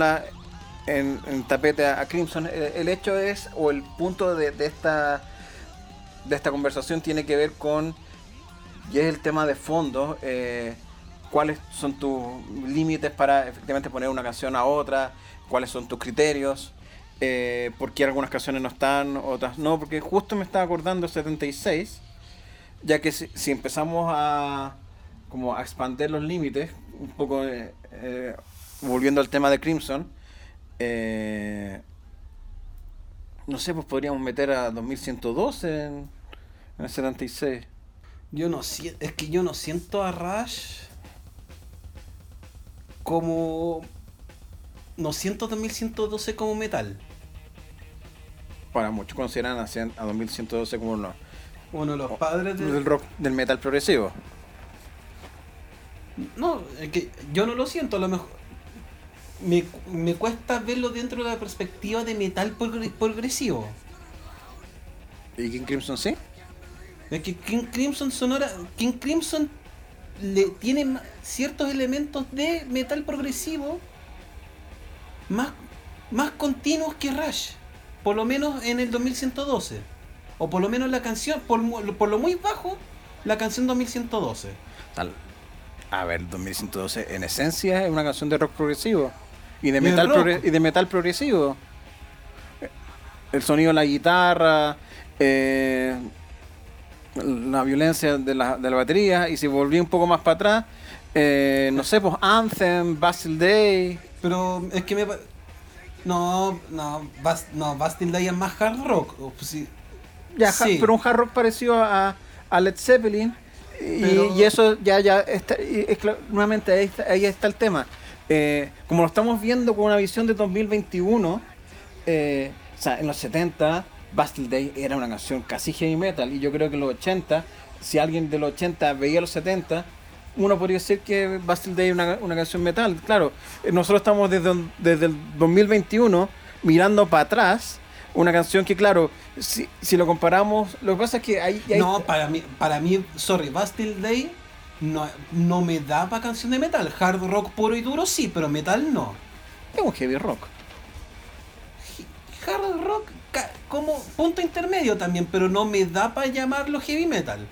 Speaker 2: en, tapete a, Crimson. El, el hecho es, o el punto de, de esta de esta conversación tiene que ver con, y es el tema de fondo, eh, cuáles son tus límites para efectivamente poner una canción a otra, cuáles son tus criterios, eh, por qué algunas canciones no están, otras no, porque justo me estaba acordando 76, ya que si, si empezamos a como a expandir los límites, un poco eh, eh, volviendo al tema de Crimson, eh, no sé, pues podríamos meter a 2112 en, en el 76.
Speaker 1: Yo no siento, es que yo no siento a Rush como no siento 2112 como metal.
Speaker 2: Para muchos consideran a, a 2112 como uno
Speaker 1: Uno de los padres de
Speaker 2: del rock del metal progresivo.
Speaker 1: No, es que yo no lo siento, a lo mejor. Me, me cuesta verlo dentro de la perspectiva de metal progre- progresivo.
Speaker 2: ¿Y King Crimson sí?
Speaker 1: Es que King Crimson Sonora. King Crimson le tiene ciertos elementos de metal progresivo más, más continuos que Rush. Por lo menos en el 2112. O por lo menos la canción, por, por lo muy bajo, la canción 2112.
Speaker 2: Tal. A ver, 2112 en esencia es una canción de rock progresivo. Y de metal, progre- y de metal progresivo. El sonido de la guitarra, eh, la violencia de la, de la batería. Y si volví un poco más para atrás, eh, no sé, pues Anthem, Bastille Day.
Speaker 1: Pero es que me. No, no, Bas- no Bastille Day es más hard rock. pues sí.
Speaker 2: Ya,
Speaker 1: Sí.
Speaker 2: pero un hard rock parecido a, a Led Zeppelin. Y,
Speaker 1: Pero-
Speaker 2: y eso ya, ya está, y es nuevamente ahí está, ahí está el tema. Eh, como lo estamos viendo con una visión de 2021, eh, o sea, en los 70, Bastille Day era una canción casi heavy metal. Y yo creo que en los 80, si alguien de los 80 veía los 70, uno podría decir que Bastille Day es una, una canción metal. Claro, eh, nosotros estamos desde, desde el 2021 mirando para atrás. Una canción que, claro, si, si lo comparamos, lo que pasa es que hay, hay-
Speaker 1: No, para mí, para mí, sorry, Bastille Day no, no me da para canción de metal. Hard rock puro y duro sí, pero metal no.
Speaker 2: es un heavy rock.
Speaker 1: Hard rock como punto intermedio también, pero no me da para llamarlo heavy metal.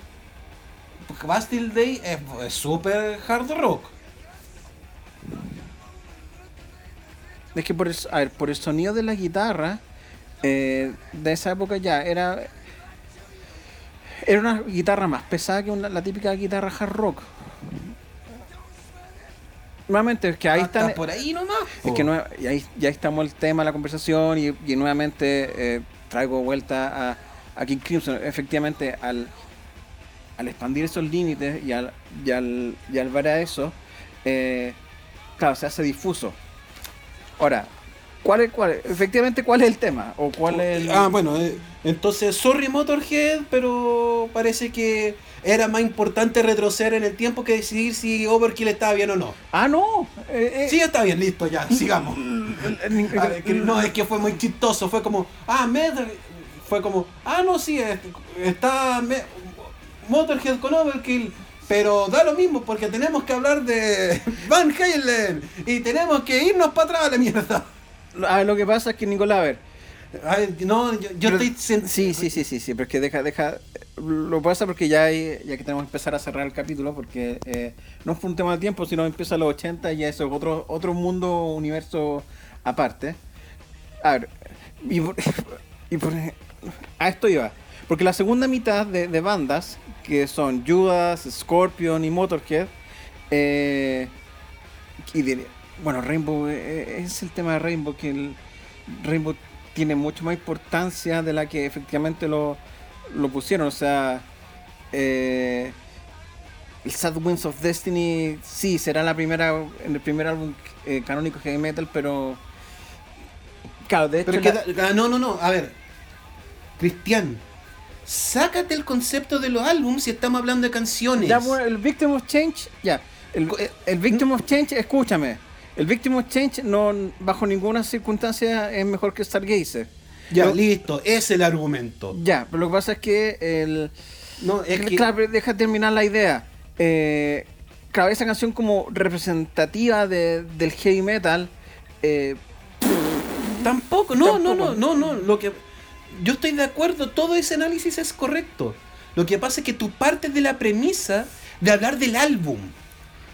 Speaker 1: Bastille Day es súper hard rock.
Speaker 2: Es que por el, a ver, por el sonido de la guitarra eh, de esa época ya era era una guitarra más pesada que una- la típica guitarra hard rock. Nuevamente, es que ahí
Speaker 1: Hasta
Speaker 2: están.
Speaker 1: por ahí nomás.
Speaker 2: Es que nue- y ahí ya estamos el tema la conversación y, y nuevamente eh, traigo vuelta a, a King Crimson. Efectivamente, al, al expandir esos límites y al, y al, y al ver a eso, eh, claro, se hace difuso. Ahora, ¿cuál es, cuál, efectivamente, ¿cuál es el tema? ¿O cuál es el...
Speaker 1: Ah, bueno, eh, entonces, sorry Motorhead, pero parece que era más importante retroceder en el tiempo que decidir si Overkill estaba bien o no.
Speaker 2: Ah, no. eh,
Speaker 1: Sí, está bien, listo, ya, <laughs> sigamos. A ver, que no, es que fue muy chistoso. Fue como, ah, Metal. Fue como, ah, no, sí, es- está me- Motorhead con Overkill. Pero da lo mismo porque tenemos que hablar de <laughs> Van Halen. Y tenemos que irnos para atrás a la mierda.
Speaker 2: Ah, lo que pasa es que Nicolás, a ver.
Speaker 1: Ay, no, yo, yo
Speaker 2: pero-
Speaker 1: estoy.
Speaker 2: Sí, sí, sí, sí, sí, pero es que deja, deja. Lo pasa porque ya, hay- ya que tenemos que empezar a cerrar el capítulo, porque eh, no fue un tema de tiempo, sino empieza a los 80 y ya eso es otro, otro mundo, universo aparte. A ver, y por, <laughs> y por- a esto iba. Porque la segunda mitad de, de bandas, que son Judas, Scorpion y Motorhead, eh, y de- bueno, Rainbow, eh, es el tema de Rainbow, que el Rainbow tiene mucho más importancia de la que efectivamente lo, lo pusieron. O sea, eh, el Sad Winds of Destiny sí será la primera en el primer álbum eh, canónico heavy metal, pero claro, de hecho
Speaker 1: Pero
Speaker 2: la-
Speaker 1: que ah, no, no, no. A ver, Cristian, sácate el concepto de los álbumes si estamos hablando de canciones.
Speaker 2: Ya, el Victim of Change, ya. El, el- el Victim of Change, escúchame. El Victim of Change no, bajo ninguna circunstancia es mejor que Stargazer.
Speaker 1: Ya,
Speaker 2: Lo-
Speaker 1: listo, es el argumento.
Speaker 2: Ya, pero lo que pasa es que el.
Speaker 1: No, es que.
Speaker 2: Claro, deja terminar la idea. Eh, claro, esa canción como representativa de- del heavy metal. eh,
Speaker 1: Tampoco, no, no,
Speaker 2: Tampoco.
Speaker 1: no, no, no. Lo que. Yo estoy de acuerdo, todo ese análisis es correcto. Lo que pasa es que tú partes de la premisa de hablar del álbum.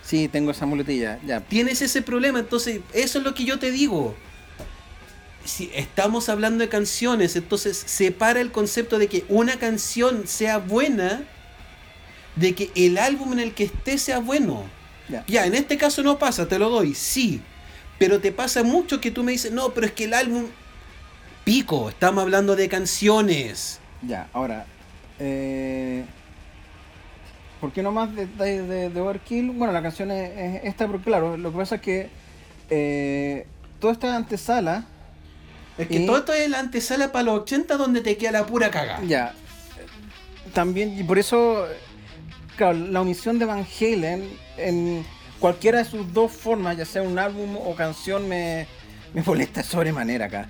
Speaker 2: sí, tengo esa muletilla. Ya.
Speaker 1: Tienes ese problema, entonces eso es lo que yo te digo. Si estamos hablando de canciones, entonces separa el concepto de que una canción sea buena de que el álbum en el que esté sea bueno.
Speaker 2: Ya.
Speaker 1: Ya, en este caso no pasa, te lo doy, sí. Pero te pasa mucho que tú me dices, no, pero es que el álbum... Pico, estamos hablando de canciones.
Speaker 2: Ya, ahora. Eh, ¿Por qué no más de, de, de- Overkill? Bueno, la canción es, es esta, pero claro, lo que pasa es que eh, toda esta antesala,
Speaker 1: Es que
Speaker 2: Y-
Speaker 1: todo esto es la antesala para los 80 donde te queda la pura caga.
Speaker 2: ya, también, y por eso, claro, la omisión de Van Halen en cualquiera de sus dos formas, ya sea un álbum o canción, me, me molesta sobremanera acá.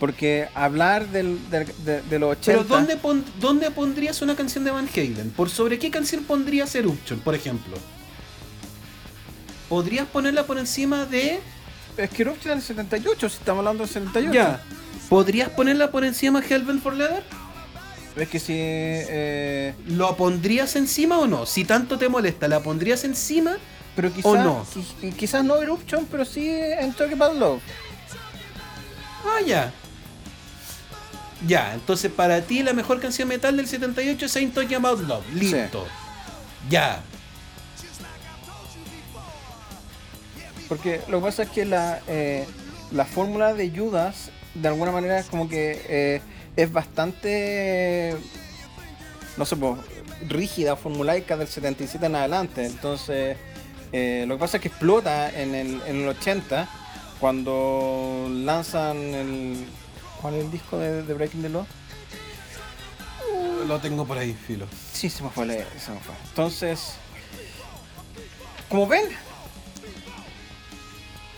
Speaker 2: Porque hablar del, del- de, de los 80...
Speaker 1: Pero ¿dónde, pon- ¿dónde pondrías una canción de Van Halen? ¿Por sobre qué canción pondrías Eruption, por ejemplo? ¿Podrías ponerla por encima de...
Speaker 2: Es que Eruption es del 78, si estamos hablando del 78.
Speaker 1: Ya. ¿Podrías ponerla por encima de Hellbent for Leather?
Speaker 2: Es que si. Eh,
Speaker 1: ¿Lo pondrías encima o no? Si tanto te molesta, ¿la pondrías encima?
Speaker 2: pero quizás.
Speaker 1: ¿O no?
Speaker 2: qui- quizás no Eruption, pero sí en Talk About Love.
Speaker 1: Ah, ya. Ya, entonces para ti la mejor canción metal del 78 es Ain't Talking About Love. Listo. Ya.
Speaker 2: Porque lo que pasa es que la, eh, la fórmula de Judas, de alguna manera, es como que eh, es bastante. No sé, pues, rígida, formulaica del 77 en adelante. Entonces, eh, lo que pasa es que explota en el, en el 80, cuando lanzan el. ¿Cuál es el disco de, de Breaking the Law?
Speaker 1: Lo tengo por ahí, filo.
Speaker 2: Sí, se me fue, se me fue. Entonces, como ven,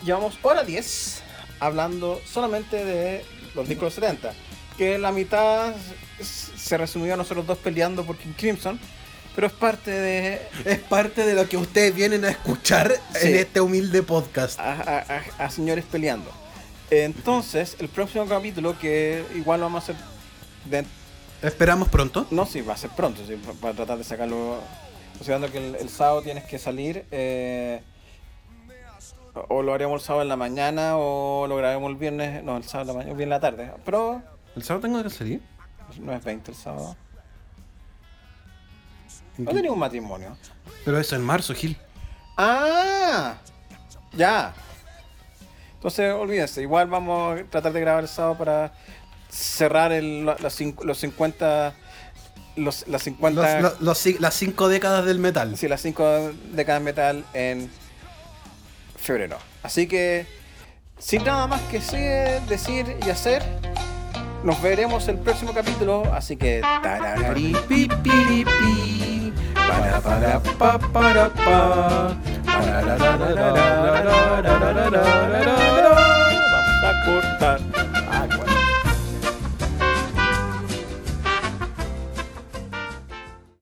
Speaker 2: llevamos hora 10 hablando solamente de los discos de los 70. Que la mitad se resumió a nosotros dos peleando por King Crimson, pero es parte de
Speaker 1: Es parte de lo que ustedes vienen a escuchar
Speaker 2: Sí.
Speaker 1: en este humilde podcast.
Speaker 2: a, a- a- a señores peleando. Entonces, el próximo capítulo, que igual lo vamos a hacer de-
Speaker 1: Esperamos pronto.
Speaker 2: No, sí, va a ser pronto, sí, pa- para tratar de sacarlo. Considerando que el, el sábado tienes que salir, eh, o lo haremos el sábado en la mañana o lo grabemos el viernes, no, el sábado en la mañana, bien en la tarde. Pero
Speaker 1: ¿El sábado tengo que salir?
Speaker 2: no es 20 el sábado. No tenía un matrimonio.
Speaker 1: Pero eso en marzo, Gil.
Speaker 2: ¡Ah! Ya. Entonces, olvídense, igual vamos a tratar de grabar el sábado para cerrar el, la- los 50. Los, las 50.
Speaker 1: Los- los- los ci- las cinco décadas del metal.
Speaker 2: Sí, las 5 décadas metal en febrero. Así que, sin nada más que decir y hacer, nos veremos el próximo capítulo. Así que, tararari, pi, pi, ri, pi, Vamos a cortar.